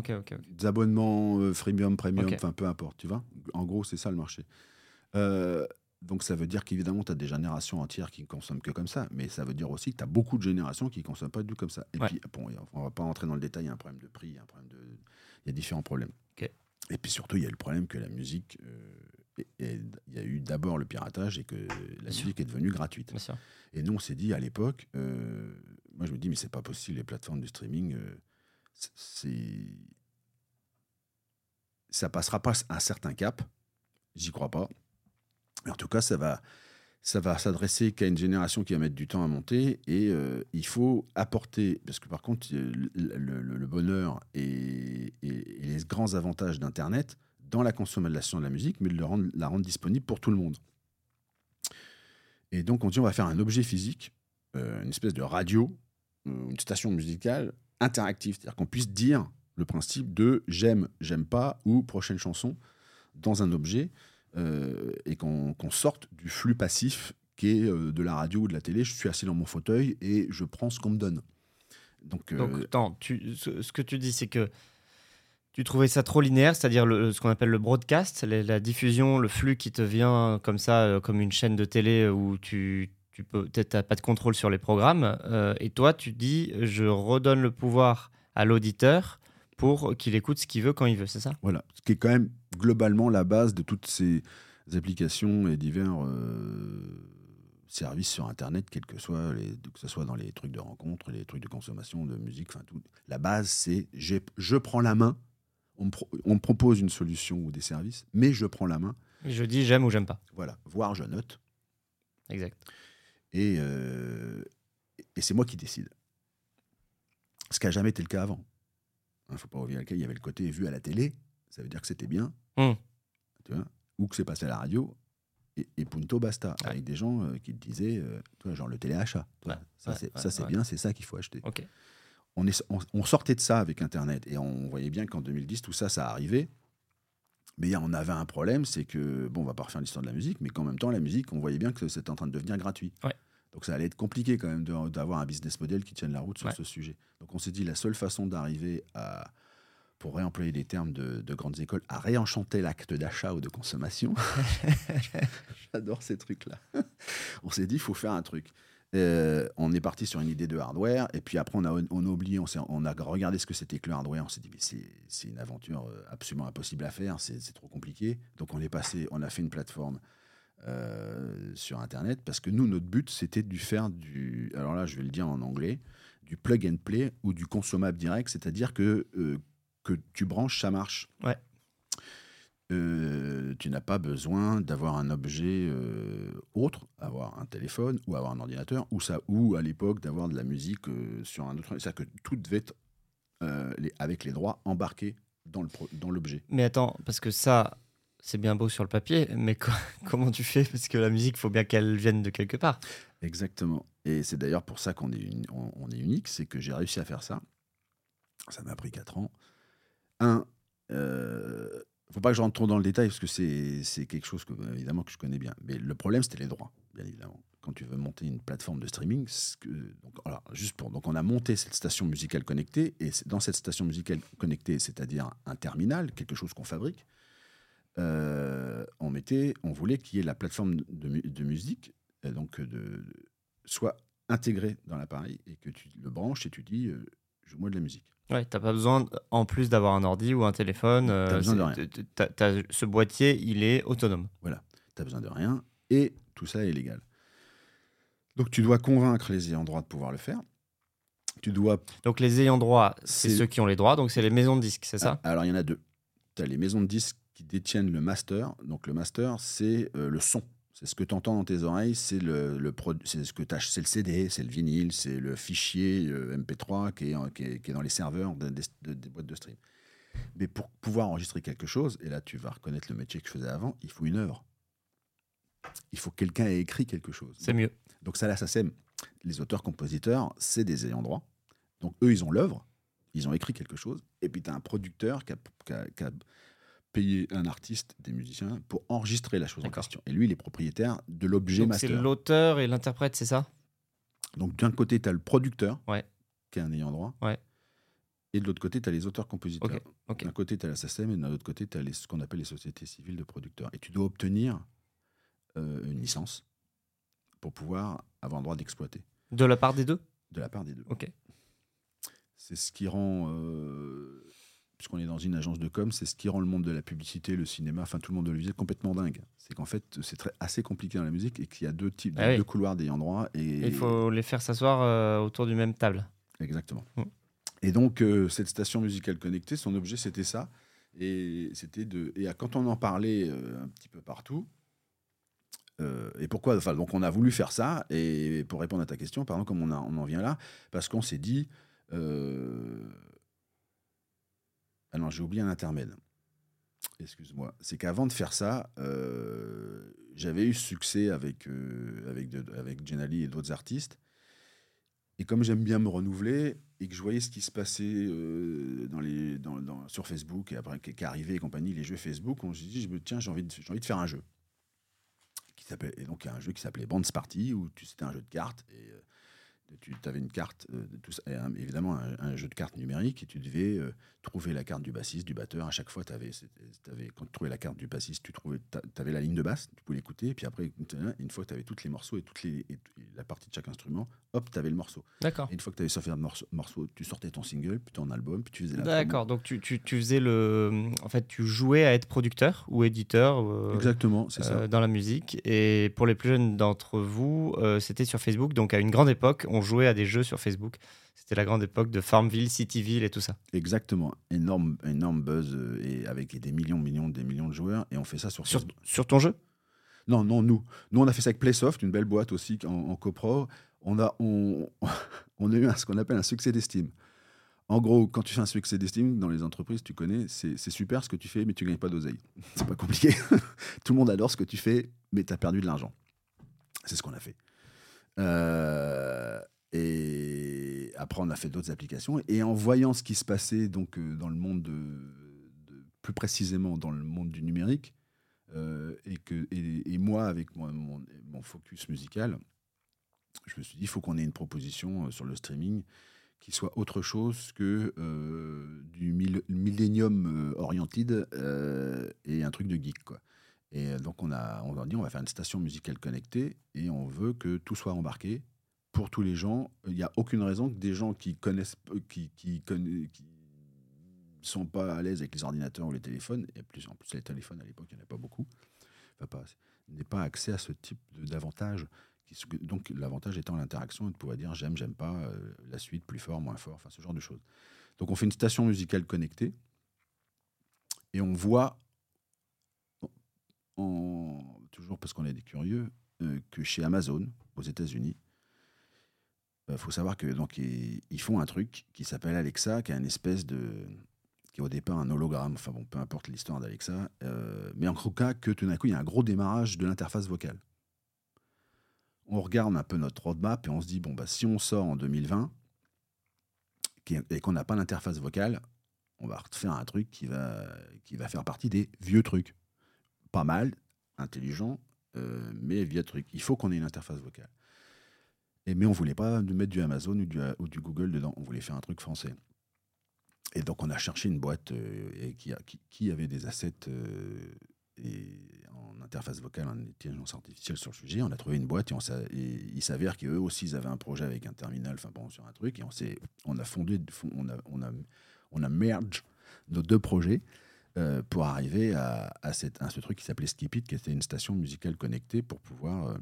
Des abonnements euh, freemium, premium, enfin peu importe, tu vois. En gros, c'est ça le marché. Euh, donc ça veut dire qu'évidemment, tu as des générations entières qui ne consomment que comme ça, mais ça veut dire aussi que tu as beaucoup de générations qui ne consomment pas du tout comme ça. Et puis, bon, on va pas rentrer dans le détail, il y a un problème de prix, il y a, un problème de... il y a différents problèmes. Et puis surtout, il y a le problème que la musique, euh, il y a eu d'abord le piratage et que la musique est devenue gratuite. Et nous, on s'est dit à l'époque, euh, moi je me dis, mais c'est pas possible, les plateformes de streaming, euh, c'est. Ça passera pas un certain cap, j'y crois pas. Mais en tout cas, ça va, ça va s'adresser qu'à une génération qui va mettre du temps à monter et euh, il faut apporter, parce que par contre, le, bonheur et, les grands avantages d'Internet dans la consommation de la musique, mais de la rendre disponible pour tout le monde. Et donc, on dit, on va faire un objet physique, euh, une espèce de radio, euh, une station musicale interactive. C'est-à-dire qu'on puisse dire le principe de j'aime, j'aime pas, ou prochaine chanson dans un objet, euh, et qu'on sorte du flux passif qui est de la radio ou de la télé. Je suis assis dans mon fauteuil et je prends ce qu'on me donne. Donc, tu, ce, que tu dis, c'est que tu trouvais ça trop linéaire, c'est-à-dire ce qu'on appelle le broadcast, la, diffusion, le flux qui te vient comme ça, euh, comme une chaîne de télé où tu, tu peux peut-être pas de contrôle sur les programmes. Euh, et toi, tu dis, je redonne le pouvoir à l'auditeur pour qu'il écoute ce qu'il veut quand il veut, c'est ça? Voilà, ce qui est quand même globalement la base de toutes ces applications et divers euh, services sur Internet, quels que soient, les, que ce soit dans les trucs de rencontre, les trucs de consommation, de musique, enfin tout. La base, c'est je prends la main on me, propose une solution ou des services, mais je prends la main. Je dis j'aime ou j'aime pas. Voilà, voire je note. Exact. Et, euh, et c'est moi qui décide. Ce qui n'a jamais été le cas avant. Il ne faut pas oublier qu'il y avait le côté vu à la télé, ça veut dire que c'était bien, Hmm. tu vois, ou que c'est passé à la radio, et, et punto basta, Ouais. avec des gens euh, qui te disaient, euh, tu vois, genre le téléachat. Ouais, Ça, ouais, c'est bien, c'est ça qu'il faut acheter. Ok. On, est, on, on sortait de ça avec Internet, et on voyait bien qu'en 2010, tout ça, ça arrivait. Mais on avait un problème, c'est que, bon, on va pas refaire l'histoire de la musique, mais qu'en même temps, la musique, on voyait bien que c'était en train de devenir gratuit. Ouais. Donc ça allait être compliqué quand même d'avoir un business model qui tienne la route sur Ouais. ce sujet. Donc on s'est dit, la seule façon d'arriver à, pour réemployer les termes de, de grandes écoles, à réenchanter l'acte d'achat ou de consommation. [laughs] J'adore ces trucs-là. [laughs] on s'est dit, il faut faire un truc. Euh, on est parti sur une idée de hardware, et puis après, on a, on a oublié, on, on a regardé ce que c'était que le hardware. On s'est dit, mais c'est une aventure euh, absolument impossible à faire, c'est c'est trop compliqué. Donc, on est passé, on a fait une plateforme euh, sur Internet, parce que nous, notre but, c'était de faire du. Alors là, je vais le dire en anglais, du plug and play ou du consommable direct, c'est-à-dire que, euh, que tu branches, ça marche. Ouais. Euh, tu n'as pas besoin d'avoir un objet autre, avoir un téléphone ou avoir un ordinateur, ou, ça, ou à l'époque d'avoir de la musique sur un autre. C'est-à-dire que tout devait être les- avec les droits embarqués dans l'objet. Mais attends, parce que ça, c'est bien beau sur le papier, mais co- [laughs] comment tu fais? Parce que la musique, il faut bien qu'elle vienne de quelque part. Exactement. Et c'est d'ailleurs pour ça qu'on est, unique, c'est que j'ai réussi à faire ça. Ça m'a pris 4 ans. Un, euh, faut pas que je rentre trop dans le détail parce que c'est quelque chose que, évidemment que je connais bien. Mais le problème, c'était les droits, bien évidemment. Quand tu veux monter une plateforme de streaming, donc, juste pour, donc on a monté cette station musicale connectée et dans cette station musicale connectée, c'est-à-dire un terminal, quelque chose qu'on fabrique, euh, on mettait, on voulait qu'il y ait la plateforme de, mu- de musique, donc euh, de, de- soit intégrée dans l'appareil et que tu le branches et tu dis, euh, joue-moi de la musique. Ouais, t'as pas besoin, en plus d'avoir un ordi ou un téléphone, euh, T'as besoin de rien. t- t'as- t'as- ce boîtier, il est autonome. Tu n'as besoin de rien et tout ça est légal. Donc tu dois convaincre les ayants droit de pouvoir le faire. Tu dois. Donc les ayants droit, c'est C'est- ceux qui ont les droits, donc c'est les maisons de disques, c'est ça? Ah, Alors il y en a deux. Tu as les maisons de disques qui détiennent le master. Donc le master, c'est euh, le son. C'est ce que tu entends dans tes oreilles, c'est le, le c'est ce que t'as- c'est le CD, c'est le vinyle, c'est le fichier euh, MP3 qui est, qui, est, qui est dans les serveurs de- de- de- des boîtes de stream. Mais pour pouvoir enregistrer quelque chose, et là tu vas reconnaître le métier que je faisais avant, il faut une œuvre. Il faut que quelqu'un ait écrit quelque chose. C'est mieux. Donc ça, la SACEM, les auteurs-compositeurs, c'est des ayants droit. Donc eux, ils ont l'œuvre, ils ont écrit quelque chose, et puis tu as un producteur qui a, qui a- qui a payé un artiste, des musiciens, pour enregistrer la chose en question. Et lui, il est propriétaire de l'objet Donc c'est master. l'auteur et l'interprète, c'est ça? Donc d'un côté, tu as le producteur, Ouais. qui est un ayant droit, Ouais. et de l'autre côté, tu as les auteurs-compositeurs. D'un côté, tu as la SACEM, et d'un autre côté, tu as ce qu'on appelle les sociétés civiles de producteurs. Et tu dois obtenir euh, une licence pour pouvoir avoir le droit d'exploiter De la part des deux? De la part des deux. Ok. C'est ce qui rend, euh, puisqu'on est dans une agence de com, c'est ce qui rend le monde de la publicité, le cinéma, enfin tout le monde de l'usine complètement dingue. C'est qu'en fait, c'est très, assez compliqué dans la musique et qu'il y a deux types, Ah oui. deux couloirs d'ayant droit. Et, Il faut les faire s'asseoir euh, autour d'une même table. Exactement. Mm. Et donc, euh, cette station musicale connectée, son objet, c'était ça. Et c'était de. Et quand on en parlait euh, un petit peu partout, euh, et pourquoi Enfin, donc, on a voulu faire ça. Et pour répondre à ta question, pardon, comme on, a- on en vient là, parce qu'on s'est dit. euh, Non, j'ai oublié un intermède. Excuse-moi. C'est qu'avant de faire ça, euh, j'avais eu succès avec, euh, avec, de- Genali et d'autres artistes. Et comme j'aime bien me renouveler et que je voyais ce qui se passait euh, sur Facebook et après qui, qui arrivait et compagnie, les jeux Facebook, on s'est dit, tiens, j'ai envie, de, envie de faire un jeu. Qui et donc il y a un jeu qui s'appelait Bands Party où c'était un jeu de cartes euh, tu avais une carte, euh, de tout ça, et un- évidemment un, un jeu de cartes numérique et tu devais euh, trouver la carte du bassiste, du batteur. À chaque fois, avais, avais, quand tu trouvais la carte du bassiste, tu trouvais, avais la ligne de basse, tu pouvais l'écouter. Et puis après, une fois que tu avais tous les morceaux et, toutes les, et, et la partie de chaque instrument, hop, tu avais le morceau. D'accord. Une fois que tu avais sorti un morceau, morceau, tu sortais ton single, puis ton album, puis tu faisais la D'accord. Donc tu, tu, tu faisais le. En fait, tu jouais à être producteur ou éditeur. euh, Exactement, c'est ça. dans la musique. Et pour les plus jeunes d'entre vous, c'était sur Facebook. Donc à une grande époque, on jouait à des jeux sur Facebook. C'était la grande époque de Farmville, Cityville et tout ça. Exactement. Énorme, énorme buzz euh, et avec des millions, millions, des millions de joueurs. Et on fait ça sur Sur, Facebook. sur ton jeu? Non, non, nous. Nous, on a fait ça avec Playsoft, une belle boîte aussi en, en copro. On a, on, [laughs] on a eu un- ce qu'on appelle un succès d'estime. En gros, quand tu fais un succès d'estime dans les entreprises, tu connais, c'est super ce que tu fais, mais tu gagnes pas d'oseille. [laughs] c'est pas compliqué. [laughs] Tout le monde adore ce que tu fais, mais tu as perdu de l'argent. C'est ce qu'on a fait. Euh, et après, on a fait d'autres applications. Et en voyant ce qui se passait donc, euh, dans le monde, de, plus précisément dans le monde du numérique, euh, et, que, et, moi, avec mon, mon, focus musical, je me suis dit, il faut qu'on ait une proposition sur le streaming qui soit autre chose que du millennium oriented et un truc de geek. Quoi. Et donc on a, on a dit on va faire une station musicale connectée et on veut que tout soit embarqué pour tous les gens. Il n'y a aucune raison que des gens qui connaissent, qui, qui, qui sont pas à l'aise avec les ordinateurs ou les téléphones, et plus, en plus les téléphones à l'époque il n'y en a pas beaucoup, n'aient pas accès à ce type d'avantages donc l'avantage étant l'interaction et de pouvoir dire j'aime, j'aime pas, euh, la suite plus fort, moins fort, enfin ce genre de choses. Donc on fait une station musicale connectée et on voit, toujours parce qu'on est des curieux, euh, que chez Amazon, aux États-Unis, il euh, faut savoir que donc ils, font un truc qui s'appelle Alexa, qui est une espèce de qui est au départ un hologramme, enfin bon, peu importe l'histoire d'Alexa, mais en tout cas que tout d'un coup il y a un gros démarrage de l'interface vocale on regarde un peu notre roadmap et on se dit, bon, bah, si on sort en 2020 et qu'on n'a pas d'interface vocale, on va faire un truc qui va, qui va faire partie des vieux trucs. Pas mal, intelligent, euh, mais vieux trucs. Il faut qu'on ait une interface vocale. Et, mais on voulait pas mettre du Amazon ou du, Google dedans, on voulait faire un truc français. Et donc on a cherché une boîte euh, qui, qui, avait des assets euh, et en interface vocale, en intelligence artificielle sur le sujet. On a trouvé une boîte et, on il s'avère qu'eux aussi, ils avaient un projet avec un terminal, bon, sur un truc. Et on, on a fondé, on a, on a, on a merge nos deux projets euh, pour arriver à, à, cette, à, ce truc qui s'appelait Skip It, qui était une station musicale connectée pour pouvoir euh,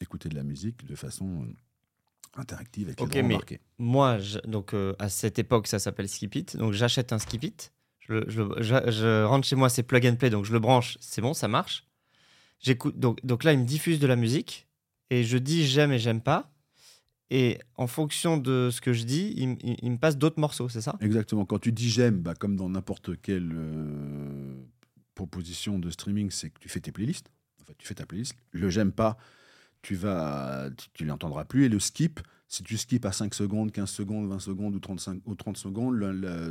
écouter de la musique de façon euh, interactive avec les mais Moi, donc à cette époque, ça s'appelle Skip It. Donc j'achète un Skip It je, rentre chez moi, c'est plug and play, donc je le branche, c'est bon, ça marche. J'écoute, donc, donc là, il me diffuse de la musique et je dis j'aime et j'aime pas. Et en fonction de ce que je dis, il, me passe d'autres morceaux, c'est ça? Exactement. Quand tu dis j'aime, bah, comme dans n'importe quelle euh, proposition de streaming, c'est que tu fais tes playlists. En fait, tu fais ta playlist. Le j'aime pas, tu vas, tu, l'entendras plus. Et le skip, si tu skips à 5 secondes, 15 secondes, 20 secondes ou 35 ou 30 secondes,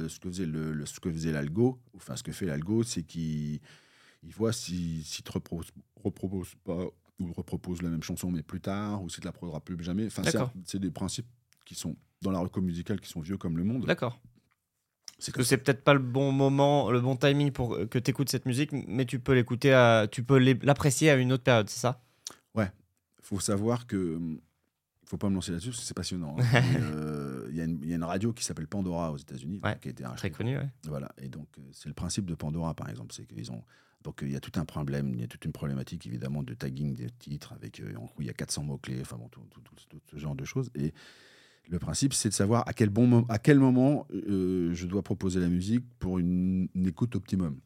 ce que faisait le, ce que faisait l'algo, enfin ce que fait l'algo, c'est qu'il il voit si, si te repropose, pas ou repropose la même chanson mais plus tard ou si tu la produira plus jamais. Enfin, c'est des principes qui sont dans la reco musicale qui sont vieux comme le monde. D'accord. C'est que c'est peut-être pas le bon moment, le bon timing pour que tu écoutes cette musique, mais tu peux l'écouter, tu peux l'apprécier à une autre période, c'est ça? Ouais. Il faut savoir que faut pas me lancer là-dessus parce que c'est passionnant. Hein. [laughs] Euh, il y, y, a une radio qui s'appelle Pandora aux États-Unis, qui a été très connue. Voilà, et donc euh, c'est le principe de Pandora par exemple, c'est qu'ils ont donc il y a tout un problème, il y a toute une problématique évidemment de tagging des titres avec euh, en il y a 400 mots clés, enfin bon, tout, ce genre de choses. Et le principe, c'est de savoir à quel bon à quel moment je dois proposer la musique pour une, écoute optimum.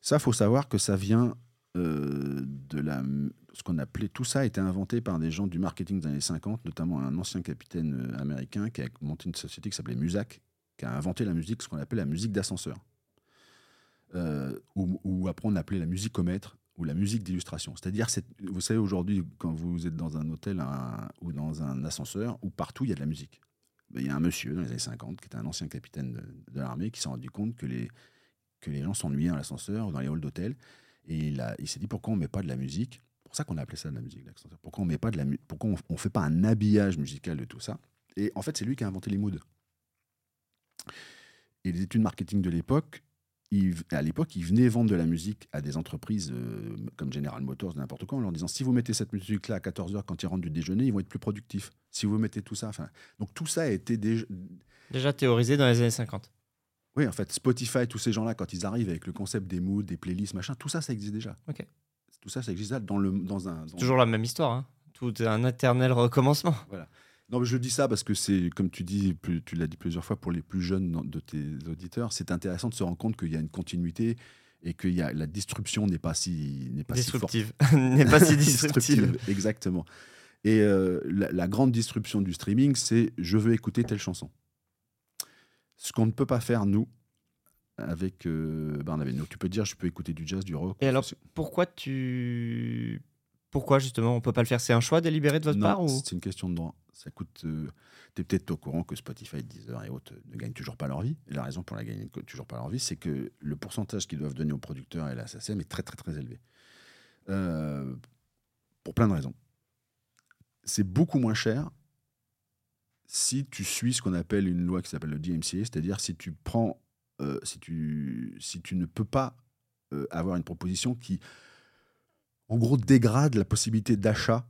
Ça, faut savoir que ça vient de la ce qu'on appelait, tout ça a été inventé par des gens du marketing des années 50, notamment un ancien capitaine euh, américain qui a monté une société qui s'appelait Musac, qui a inventé la musique, ce qu'on appelle la musique d'ascenseur. Euh, ou, après on appelait la musicomètre ou la musique d'illustration. C'est-à-dire, vous savez, aujourd'hui, quand vous êtes dans un hôtel ou dans un ascenseur, où partout il y a de la musique. Ben, il y a un monsieur dans les années 50 qui était un ancien capitaine de, l'armée qui s'est rendu compte que les, que les gens s'ennuyaient dans l'ascenseur ou dans les halls d'hôtel. Et il, il s'est dit pourquoi on ne met pas de la musique? Pour ça qu'on a appelé ça de la musique Pourquoi on met on, fait pas un habillage musical de tout ça? Et en fait, c'est lui qui a inventé les moods. Et les études marketing de l'époque, à l'époque, il venait vendre de la musique à des entreprises euh, comme General Motors, n'importe quoi, en leur disant si vous mettez cette musique-là à 14h quand ils rentrent du déjeuner, ils vont être plus productifs. Si vous mettez tout ça. Enfin, donc tout ça a été déjà. Déjà théorisé dans les années 50. Oui, en fait, Spotify, tous ces gens-là, quand ils arrivent avec le concept des moods, des playlists, machin, tout ça, ça existe déjà. Ok. Tout ça, ça existe dans, le, dans un. Toujours la même histoire. Hein. Tout un éternel recommencement. Voilà. Non, mais je dis ça parce que c'est, comme tu dis, tu l'as dit plusieurs fois pour les plus jeunes de tes auditeurs, c'est intéressant de se rendre compte qu'il y a une continuité et que y a, la disruption n'est pas si n'est pas disruptive, [laughs] n'est pas si [laughs] disruptive. Exactement. Et euh, la, grande disruption du streaming, c'est je veux écouter telle chanson. Ce qu'on ne peut pas faire, nous, avec euh, ben, nous. Tu peux dire, je peux écouter du jazz, du rock. Et alors, pourquoi tu. Pourquoi justement on peut pas le faire? C'est un choix délibéré de votre part ou... C'est une question de droit. Ça coûte. Euh, tu es peut-être au courant que Spotify, Deezer et autres ne gagnent toujours pas leur vie. La raison pour ne gagnent toujours pas leur vie, c'est que le pourcentage qu'ils doivent donner aux producteurs et la SACM est très très très élevé. Euh, pour plein de raisons. C'est beaucoup moins cher si tu suis ce qu'on appelle une loi qui s'appelle le DMCA, c'est-à-dire si tu prends euh, si, tu, si tu ne peux pas euh, avoir une proposition qui, en gros, dégrade la possibilité d'achat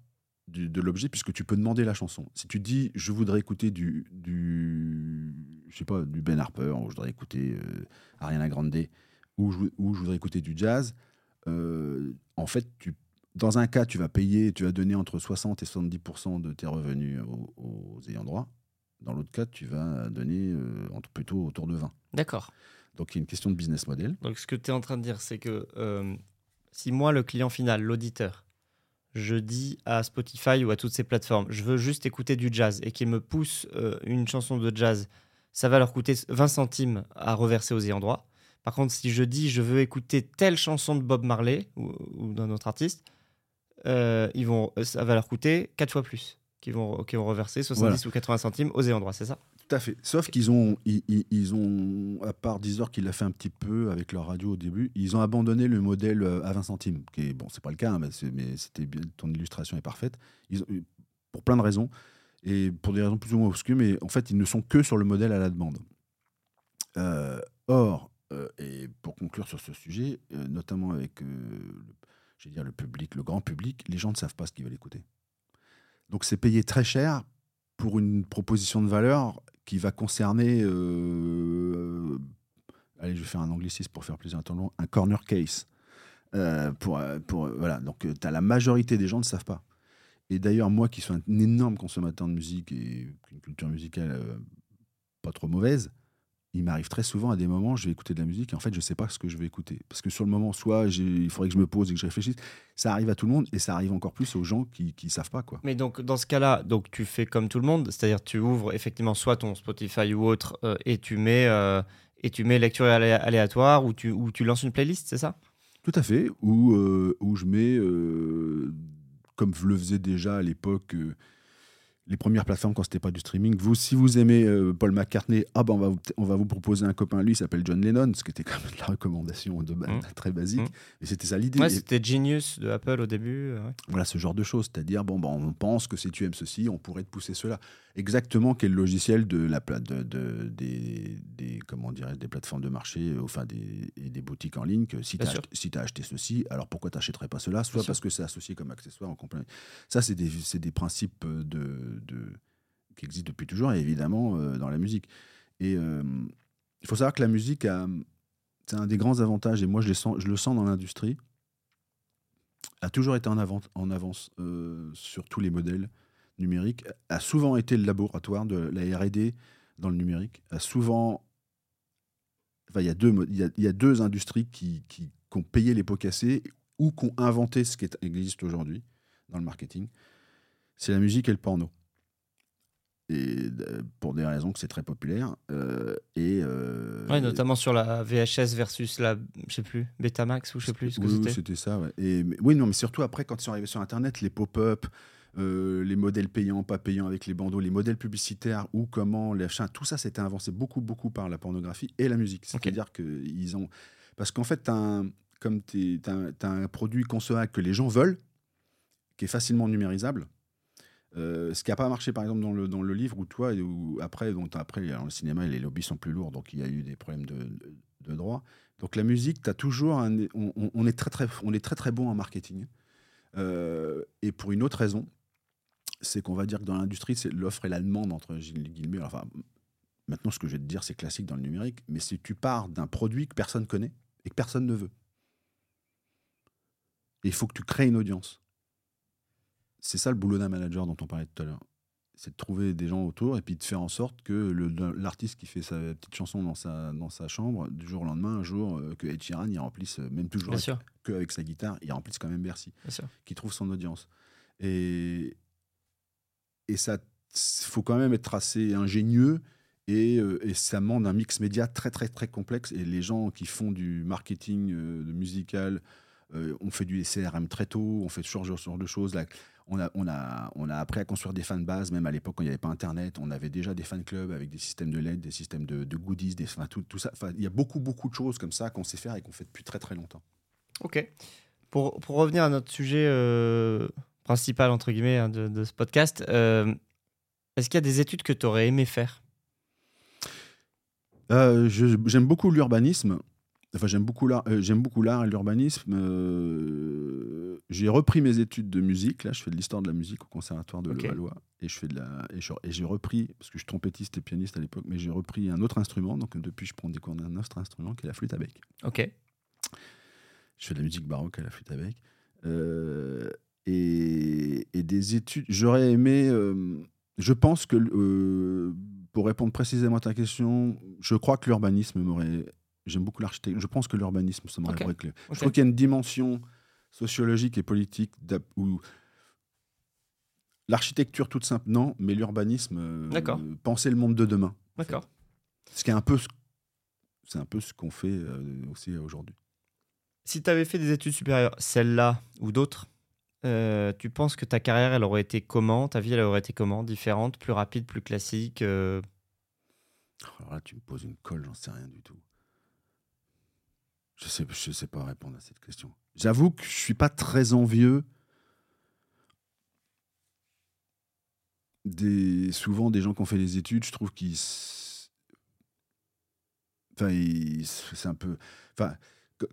de l'objet puisque tu peux demander la chanson. Si tu dis je voudrais écouter du, du je sais pas du Ben Harper ou je voudrais écouter euh, Ariana Grande ou je, ou je voudrais écouter du jazz, en fait tu dans un cas tu vas payer, tu vas donner entre 60 et 70% de tes revenus aux, aux ayants droit. Dans l'autre cas, tu vas donner plutôt autour de 20. D'accord. Donc il y a une question de business model. Donc ce que tu es en train de dire, c'est que euh, si moi, le client final, l'auditeur, je dis à Spotify ou à toutes ces plateformes, je veux juste écouter du jazz. Et qu'ils me poussent euh, une chanson de jazz, ça va leur coûter 20 centimes à reverser aux ayants droit. Par contre, si je dis je veux écouter telle chanson de Bob Marley ou, d'un autre artiste, euh, ils vont, ça va leur coûter 4 fois plus, qui vont, qui vont reverser 70 ou 80 centimes aux ayants droit, c'est ça? Tout à fait. Sauf qu'ils ont, ils, ont, à part Deezer qui l'a fait un petit peu avec leur radio au début, ils ont abandonné le modèle euh, à 20 centimes. Qui est, bon, c'est pas le cas, hein, mais, c'était ton illustration est parfaite. Ils pour plein de raisons et pour des raisons plus ou moins obscures, mais en fait, ils ne sont que sur le modèle à la demande. Euh, or, euh, et pour conclure sur ce sujet, notamment avec dire, le public, le grand public, les gens ne savent pas ce qu'ils veulent écouter. Donc c'est payé très cher pour une proposition de valeur qui va concerner, euh, allez, je vais faire un anglicisme pour faire plaisir à ton nom, un corner case. Euh, pour, euh, pour, voilà, donc tu as la majorité des gens ne savent pas. Et d'ailleurs, moi qui suis un énorme consommateur de musique et une culture musicale pas trop mauvaise, il m'arrive très souvent à des moments, je vais écouter de la musique et en fait, je ne sais pas ce que je vais écouter. Parce que sur le moment, soit il faudrait que je me pose et que je réfléchisse. Ça arrive à tout le monde et ça arrive encore plus aux gens qui ne savent pas. Quoi. Mais donc, dans ce cas-là, donc tu fais comme tout le monde, c'est-à-dire tu ouvres effectivement soit ton Spotify ou autre euh, et, tu mets, euh, et tu mets lecture aléatoire ou tu, ou tu lances une playlist, c'est ça? Tout à fait. Ou euh, où je mets, comme je le faisais déjà à l'époque les premières plateformes quand c'était pas du streaming. Vous, si vous aimez euh, Paul McCartney, ah ben on, va vous, on va vous proposer un copain, lui, il s'appelle John Lennon, ce qui était quand même la recommandation de, mmh. très basique. Mmh. C'était ça l'idée. Ouais, c'était Genius de Apple au début. Euh, voilà, ce genre de choses. C'est-à-dire, bon, ben, on pense que si tu aimes ceci, on pourrait te pousser cela. Exactement quel logiciel de la de, de, des, des, comment dirais des plateformes de marché, euh, enfin des, des boutiques en ligne, que si tu as, si as, acheté ceci, alors pourquoi tu n'achèterais pas cela? Soit parce que c'est associé comme accessoire en complément. Ça, c'est des, des principes de qui existe depuis toujours, et évidemment euh, dans la musique. Et euh, il faut savoir que la musique a, c'est un des grands avantages, et moi je, le sens, je le sens dans l'industrie, a toujours été en, avance euh, sur tous les modèles numériques, a souvent été le laboratoire de la RD dans le numérique, a souvent. Il y, a deux, y y a deux industries qui, qui, qui, ont payé les pots cassés ou qui ont inventé ce qui existe aujourd'hui dans le marketing. C'est la musique et le porno et euh, pour des raisons que c'est très populaire. Euh, et, euh, notamment sur la VHS versus la, je sais plus, Betamax ou je sais plus ce que oui, c'était. c'était ça. Et, oui, non, mais surtout après, quand ils sont arrivés sur Internet, les pop-up, les modèles payants, pas payants avec les bandeaux, les modèles publicitaires ou comment les achats, tout ça, c'était avancé beaucoup, beaucoup par la pornographie et la musique. C'est-à-dire qu'ils ont. Parce qu'en fait, un, comme tu as, un produit consommable que les gens veulent, qui est facilement numérisable, euh, ce qui n'a pas marché, par exemple, dans le, dans le livre, où toi, ou après, donc, après le cinéma, les lobbies sont plus lourds, donc il y a eu des problèmes de, de, droit. Donc la musique, as toujours on, est très, très, on est très très bon en marketing. Euh, et pour une autre raison, c'est qu'on va dire que dans l'industrie, c'est l'offre et la demande, entre guillemets. Enfin, maintenant, ce que je vais te dire, c'est classique dans le numérique, mais si tu pars d'un produit que personne connaît et que personne ne veut, il faut que tu crées une audience c'est ça le boulot d'un manager dont on parlait tout à l'heure. C'est de trouver des gens autour et puis de faire en sorte que l'artiste qui fait sa petite chanson dans sa, dans sa chambre, du jour au lendemain, un jour, euh, que Ed Sheeran, il remplisse, euh, même toujours qu'avec sa guitare, il remplisse quand même Bercy. Qui trouve son audience. Et, et ça, faut quand même être assez ingénieux Et, et, ça demande un mix média très très très complexe. Et les gens qui font du marketing de musical, on fait du CRM très tôt, on fait ce genre de choses. Là, on a, on, a, on a appris à construire des fanbases, même à l'époque quand il n'y avait pas Internet. On avait déjà des fan clubs avec des systèmes de LED, des systèmes de, goodies, des, tout, tout, ça. Il y a beaucoup, beaucoup de choses comme ça qu'on sait faire et qu'on fait depuis très, très longtemps. Ok. Pour, pour revenir à notre sujet euh, principal, entre guillemets, hein, de, ce podcast, euh, est-ce qu'il y a des études que tu aurais aimé faire? Euh, J'aime beaucoup l'urbanisme. Enfin, j'aime beaucoup l'art, euh, j'aime beaucoup l'art et l'urbanisme. Euh, j'ai repris mes études de musique. Là, je fais de l'histoire de la musique au conservatoire de Levallois et je fais de la et, j'ai repris parce que je suis trompettiste et pianiste à l'époque, mais j'ai repris un autre instrument. Donc depuis, je prends des cours d'un autre instrument qui est la flûte à bec. Ok. Je fais de la musique baroque à la flûte à bec euh, et, et, des études. J'aurais aimé. je pense que pour répondre précisément à ta question, je crois que l'urbanisme m'aurait J'aime beaucoup l'architecture. Je pense que l'urbanisme, ça m'aurait okay. Je crois qu'il y a une dimension sociologique et politique où l'architecture toute simple, non, mais l'urbanisme, euh, penser le monde de demain. D'accord. Ce qui est un peu, c'est un peu ce qu'on fait euh, aussi aujourd'hui. Si tu avais fait des études supérieures, celle-là ou d'autres, euh, tu penses que ta carrière, elle aurait été comment? Ta vie, elle aurait été comment? Différente, plus rapide, plus classique Alors là, tu me poses une colle, j'en sais rien du tout. Je sais, je sais pas répondre à cette question. J'avoue que je suis pas très envieux des souvent des gens qui ont fait des études. Je trouve qu'ils, enfin, c'est un peu, enfin.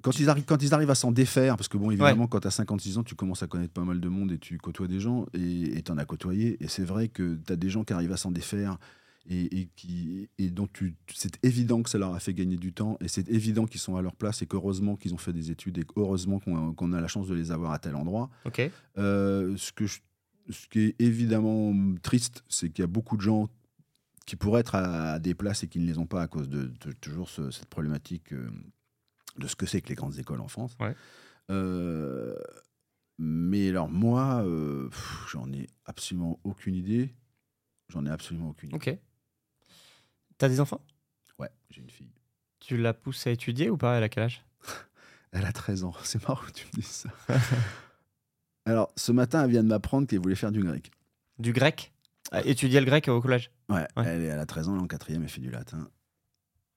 Quand ils, arrivent, quand ils arrivent à s'en défaire, parce que bon, évidemment, quand tu as 56 ans, tu commences à connaître pas mal de monde et tu côtoies des gens et tu en as côtoyé. Et c'est vrai que tu as des gens qui arrivent à s'en défaire et, qui, et dont c'est évident que ça leur a fait gagner du temps et c'est évident qu'ils sont à leur place et qu'heureusement qu'ils ont fait des études et qu'heureusement qu'on a, la chance de les avoir à tel endroit. Euh, ce, que ce qui est évidemment triste, c'est qu'il y a beaucoup de gens qui pourraient être à, des places et qui ne les ont pas à cause de, toujours cette problématique euh, de ce que c'est que les grandes écoles en France. Euh, mais alors moi, j'en ai absolument aucune idée. J'en ai absolument aucune idée. Ok. T'as des enfants? Ouais, j'ai une fille. Tu la pousses à étudier ou pas? Elle a quel âge? [laughs] Elle a 13 ans. C'est marrant que tu me dises ça. [laughs] Alors, ce matin, elle vient de m'apprendre qu'elle voulait faire du grec. Du grec? Étudier le grec au collège? Ouais, Elle, est, elle a 13 ans, elle est en quatrième, elle fait du latin.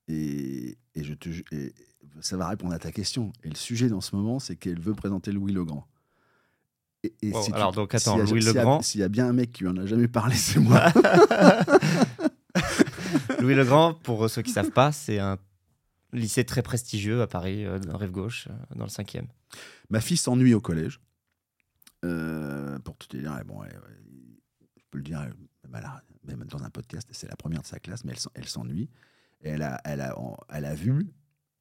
Et, et je te, et ça va répondre à ta question. Et le sujet dans ce moment, c'est qu'elle veut présenter Louis le Grand. Et, alors, donc, attends, Louis le Grand. S'il y a bien un mec qui en a jamais parlé, c'est moi. [laughs] Louis le Grand, pour ceux qui ne savent pas, c'est un lycée très prestigieux à Paris, euh, dans Rive Gauche, euh, dans le 5e. Ma fille s'ennuie au collège. Euh, pour tout dire, bon, je peux le dire, même dans un podcast, c'est la première de sa classe, mais elle, s'ennuie. Elle a, elle, a, elle a vu,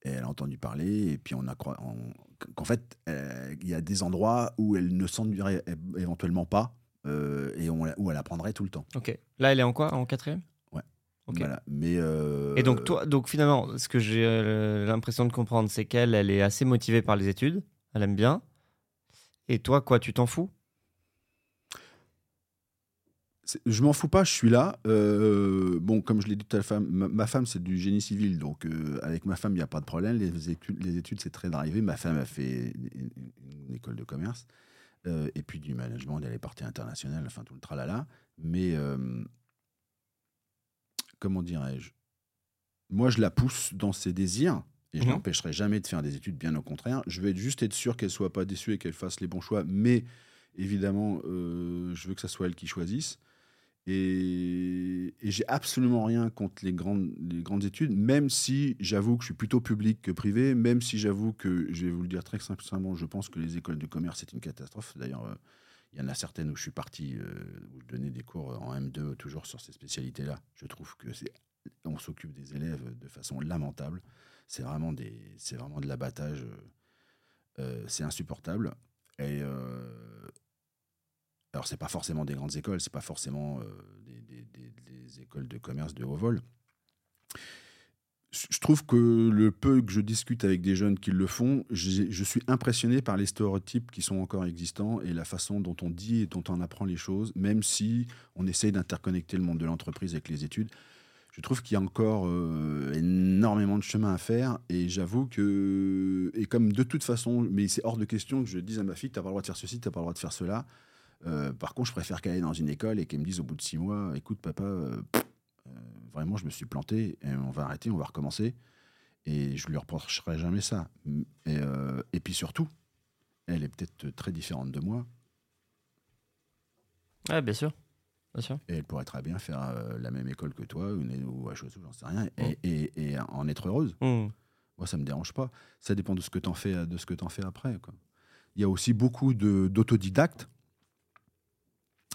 et elle a entendu parler, et puis on a qu'en fait, il y a des endroits où elle ne s'ennuierait éventuellement pas, et où elle apprendrait tout le temps. Ok. Là, elle est en quoi? En quatrième? Mais euh, Et donc, toi, donc finalement, ce que j'ai euh, l'impression de comprendre, c'est qu'elle, elle est assez motivée par les études, elle aime bien. Et toi, quoi, tu t'en fous? Je m'en fous pas, je suis là. Euh, bon, comme je l'ai dit tout à l'heure, ma, femme, c'est du génie civil, donc avec ma femme, il n'y a pas de problème. Les études, les études c'est très drivé. Ma femme a fait une, école de commerce et puis du management, elle est partie internationale, enfin tout le tralala. Mais comment dirais-je Moi, je la pousse dans ses désirs et je mhm. n'empêcherai jamais de faire des études, bien au contraire. Je vais juste être sûr qu'elle soit pas déçue et qu'elle fasse les bons choix, mais évidemment, euh, je veux que ça soit elle qui choisisse. Et, j'ai absolument rien contre les grandes, les grandes études, même si j'avoue que je suis plutôt public que privé, même si j'avoue que, je vais vous le dire très simplement, je pense que les écoles de commerce, c'est une catastrophe. D'ailleurs, euh, il y en a certaines où je suis parti, euh, où je donnais des cours en M2 toujours sur ces spécialités-là. Je trouve que on s'occupe des élèves de façon lamentable. C'est vraiment des, vraiment de l'abattage. Euh, c'est insupportable. Et euh, alors pas forcément des grandes écoles, c'est pas forcément euh, des, écoles de commerce de haut vol je trouve que le peu que je discute avec des jeunes qui le font, je, suis impressionné par les stéréotypes qui sont encore existants et la façon dont on dit et dont on apprend les choses, même si on essaye d'interconnecter le monde de l'entreprise avec les études. je trouve qu'il y a encore euh, énormément de chemin à faire. Et j'avoue que. Et comme de toute façon, mais c'est hors de question que je dise à ma fille tu n'as pas le droit de faire ceci, tu n'as pas le droit de faire cela. Euh, par contre, je préfère qu'elle aille dans une école et qu'elle me dise au bout de six mois écoute, papa, euh, vraiment, je me suis planté, et on va arrêter, on va recommencer. Et je lui reprocherai jamais ça. Et, et puis surtout, elle est peut-être très différente de moi. Ouais, bien sûr. Et elle pourrait très bien faire euh, la même école que toi, ou, ou à chose, j'en sais rien, et, et, et, en être heureuse. Mmh. Moi, ça me dérange pas. Ça dépend de ce que tu en fais, de ce que en fais après. Quoi. Il y a aussi beaucoup d'autodidactes,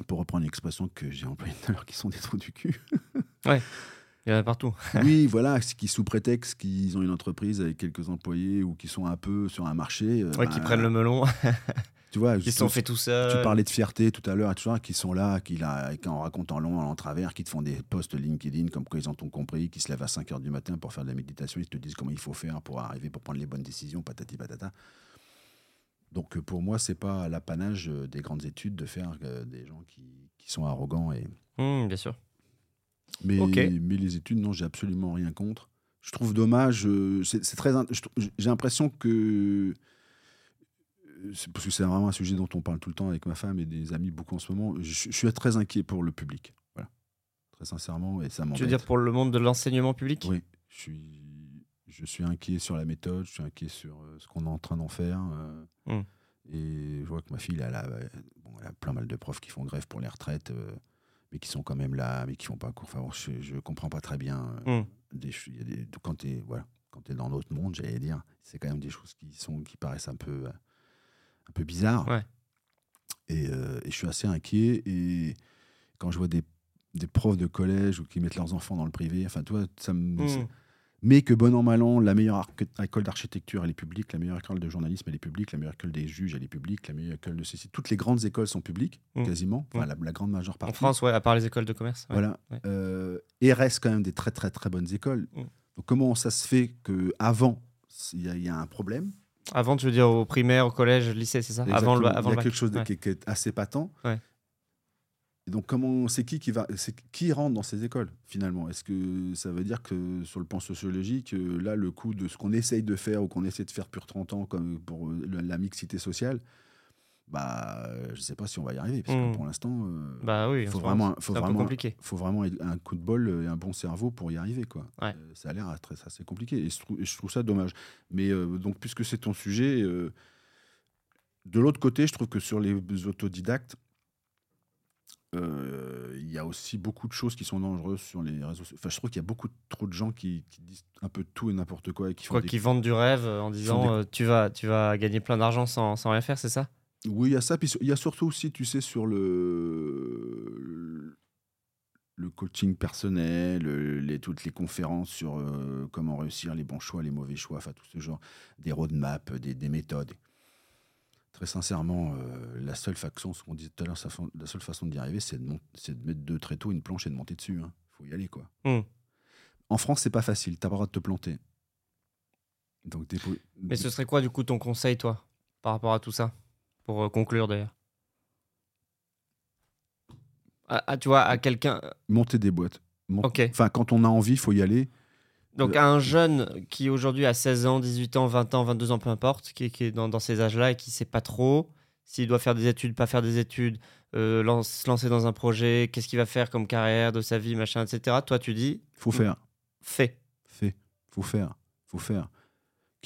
pour reprendre une expression que j'ai employée tout à l'heure, qui sont des trous du cul. [laughs] ouais. Il y en a partout. [laughs] oui, voilà, qui sous prétexte qu'ils ont une entreprise avec quelques employés ou qui sont un peu sur un marché. Euh, ouais, qui bah, prennent le melon. [laughs] Tu vois, qui sont fait tout ça. Tu parlais de fierté tout à l'heure, tu vois, qui sont là, qui, là, qui en racontent en long, en travers, qui te font des posts LinkedIn comme quoi ils ont tout compris, qui se lèvent à 5 h du matin pour faire de la méditation, ils te disent comment il faut faire pour arriver, pour prendre les bonnes décisions, patati patata. Donc euh, pour moi, c'est pas l'apanage euh, des grandes études de faire des gens qui, qui sont arrogants et. Mmh, bien sûr. Mais, mais les études, non, j'ai absolument rien contre. Je trouve dommage. C'est très. J'ai l'impression que parce que c'est vraiment un sujet dont on parle tout le temps avec ma femme et des amis beaucoup en ce moment. Je, suis très inquiet pour le public. Voilà. Très sincèrement, et ça m'embête. Tu veux dire pour le monde de l'enseignement public? Oui. Je suis, je suis inquiet sur la méthode, je suis inquiet sur euh, ce qu'on est en train d'en faire. Euh, hmm. Et je vois que ma fille, elle a, bon, elle a plein mal de profs qui font grève pour les retraites, euh, mais qui sont quand même là, mais qui font pas cours. Enfin, je ne comprends pas très bien. Des, y a des, quand tu es, voilà, quand es dans notre monde, j'allais dire, c'est quand même des choses qui, sont, qui paraissent un peu un peu bizarre. Ouais. Euh, et, je suis assez inquiet. Et quand je vois des, des, profs de collège ou qui mettent leurs enfants dans le privé, enfin, toi, ça me. Hmm. Mais que bon an, mal an, la meilleure école d'architecture, elle est publique, la meilleure école de journalisme, elle est publique, la meilleure école des juges, elle est publique, la meilleure école de ceci. Toutes les grandes écoles sont publiques, hmm. quasiment, enfin, la, grande majeure partie. En France, ouais, à part les écoles de commerce. Voilà. Euh, et restent quand même des très, très, très bonnes écoles. Hmm. Donc, comment ça se fait qu'avant, il y, y, a un problème? Avant, tu veux dire au primaire, au collège, au lycée, c'est ça? Avant le, avant Il y a quelque chose qui, est assez patent. Et donc, comment, c'est qui qui va, qui rentre dans ces écoles finalement? Est-ce que ça veut dire que sur le plan sociologique, euh, là, le coût de ce qu'on essaye de faire ou qu'on essaie de faire depuis 30 ans, comme pour euh, la mixité sociale, bah, je sais pas si on va y arriver, parce que hmm. pour l'instant, euh, bah oui, faut vraiment, faut vraiment, compliqué. faut vraiment un coup de bol et un bon cerveau pour y arriver, quoi. Euh, ça a l'air très, assez compliqué, et je, trouve, je trouve ça dommage. Mais euh, donc, puisque c'est ton sujet, de l'autre côté, je trouve que sur les autodidactes, il y a aussi beaucoup de choses qui sont dangereuses sur les réseaux sociaux. Enfin, je trouve qu'il y a beaucoup trop de gens qui, disent un peu tout et n'importe quoi et qui font qui vendent du rêve en disant tu vas tu vas gagner plein d'argent sans, sans rien faire, c'est ça? Oui, il y a ça. Puis il y a surtout aussi, tu sais, sur le, le coaching personnel, les, toutes les conférences sur euh, comment réussir les bons choix, les mauvais choix, enfin tout ce genre, des roadmaps, des, des méthodes. Très sincèrement, euh, la seule façon, ce qu'on disait tout à l'heure, la seule façon d'y arriver, c'est de, de, mettre deux tréteaux, une planche et de monter dessus. Il hein. faut y aller, quoi. Mmh. En France, c'est pas facile. T'as pas le droit de te planter. Donc, Mais ce serait quoi, du coup, ton conseil, toi, par rapport à tout ça? Pour euh, conclure d'ailleurs ah, Tu vois, à quelqu'un. Euh, Monter des boîtes. Enfin, quand on a envie, il faut y aller. Donc, à un jeune qui aujourd'hui a 16 ans, 18 ans, 20 ans, 22 ans, peu importe, qui, est dans, ces âges-là et qui ne sait pas trop s'il doit faire des études, pas faire des études, euh, se lancer dans un projet, qu'est-ce qu'il va faire comme carrière de sa vie, machin, etc. Toi, tu dis. Faut faire. Fais. Fais. Faut faire. Faut faire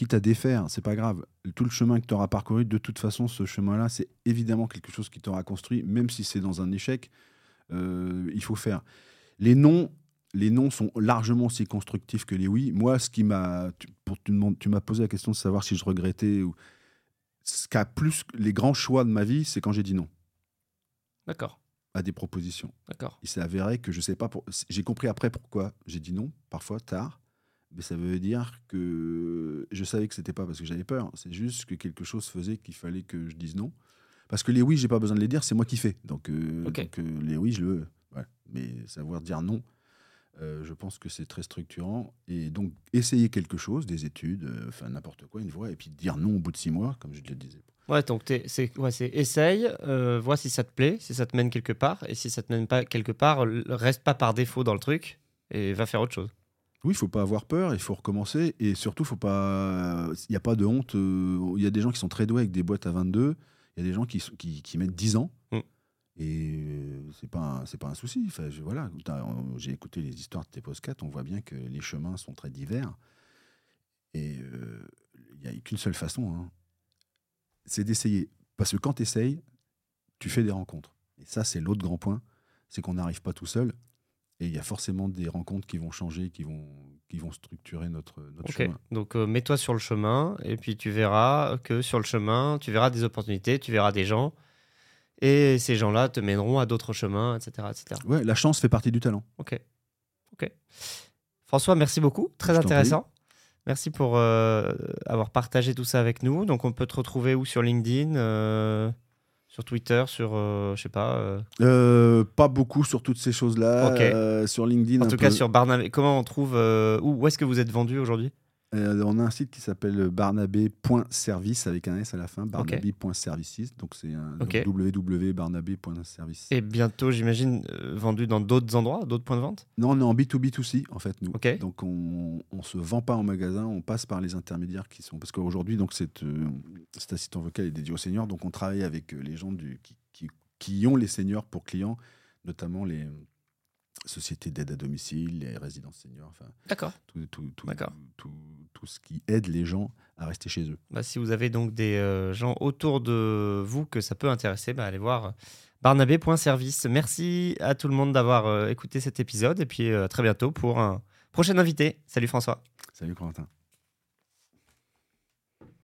quitte à défaire, c'est pas grave. Tout le chemin que tu auras parcouru, de toute façon, ce chemin-là, c'est évidemment quelque chose qui t'aura construit, même si c'est dans un échec, euh, il faut faire. Les noms, les noms sont largement aussi constructifs que les oui. Moi, ce qui m'a, tu, tu m'as posé la question de savoir si je regrettais ou ce qu'a plus les grands choix de ma vie, c'est quand j'ai dit non. D'accord. À des propositions. D'accord. Il s'est avéré que je sais pas pour... j'ai compris après pourquoi j'ai dit non, parfois tard mais ça veut dire que je savais que c'était pas parce que j'avais peur, c'est juste que quelque chose faisait qu'il fallait que je dise non. Parce que les oui, j'ai pas besoin de les dire, c'est moi qui fais. Donc, euh, euh, les oui, je le veux. Mais savoir dire non, euh, je pense que c'est très structurant. Et donc, essayer quelque chose, des études, enfin n'importe quoi, une voie, et puis dire non au bout de six mois, comme je le disais. Ouais, donc c'est ouais, essaye, vois si ça te plaît, si ça te mène quelque part, et si ça te mène pas quelque part, reste pas par défaut dans le truc, et va faire autre chose. Oui, il faut pas avoir peur, il faut recommencer. Et surtout, faut pas. il n'y a pas de honte. euh, Il y a des gens qui sont très doués avec des boîtes à 22. Il y a des gens qui, qui mettent 10 ans. Mm. Et euh, c'est pas, c'est pas un souci. Enfin, je- voilà, j'ai écouté les histoires de tes podcasts. On voit bien que les chemins sont très divers. Et euh, il n'y a qu'une seule façon hein. c'est d'essayer. Parce que quand tu essayes, tu fais des rencontres. Et ça, c'est l'autre grand point c'est qu'on n'arrive pas tout seul. Et il y a forcément des rencontres qui vont changer, qui vont, qui vont structurer notre, notre Ok, chemin. donc euh, mets-toi sur le chemin et puis tu verras que sur le chemin, tu verras des opportunités, tu verras des gens et ces gens-là te mèneront à d'autres chemins, etc. etc. Ouais, la chance fait partie du talent. Ok. Ok. François, merci beaucoup. Très Je intéressant. Merci pour euh, avoir partagé tout ça avec nous. Donc, on peut te retrouver où sur LinkedIn, euh, sur Twitter, sur, euh, je sais pas. euh, pas beaucoup sur toutes ces choses-là. Ok. Euh, sur LinkedIn, en tout peu. cas, sur Barnabé. Comment on trouve. où où est-ce que vous êtes vendu aujourd'hui? Euh, on a un site qui s'appelle barnabé.service avec un S à la fin, barnabé.services. Donc c'est un Ok. www.barnabé.service. Et bientôt, j'imagine, euh, vendu dans d'autres endroits, d'autres points de vente? Non, on est en B2B2C en fait, nous. Donc on ne se vend pas en magasin, on passe par les intermédiaires qui sont. Parce qu'aujourd'hui, donc cet, euh, cet assistant vocal est dédié aux seniors, donc on travaille avec euh, les gens du, qui, qui- qui ont les seniors pour clients, notamment les euh, sociétés d'aide à domicile, les résidences seniors, enfin D'accord. tout, tout, tout, D'accord. tout, tout ce qui aide les gens à rester chez eux. Bah, si vous avez donc des euh, gens autour de vous que ça peut intéresser, bah, allez voir barnabé.service. Merci à tout le monde d'avoir euh, écouté cet épisode et puis euh, à très bientôt pour un prochain invité. Salut François. Salut Corentin.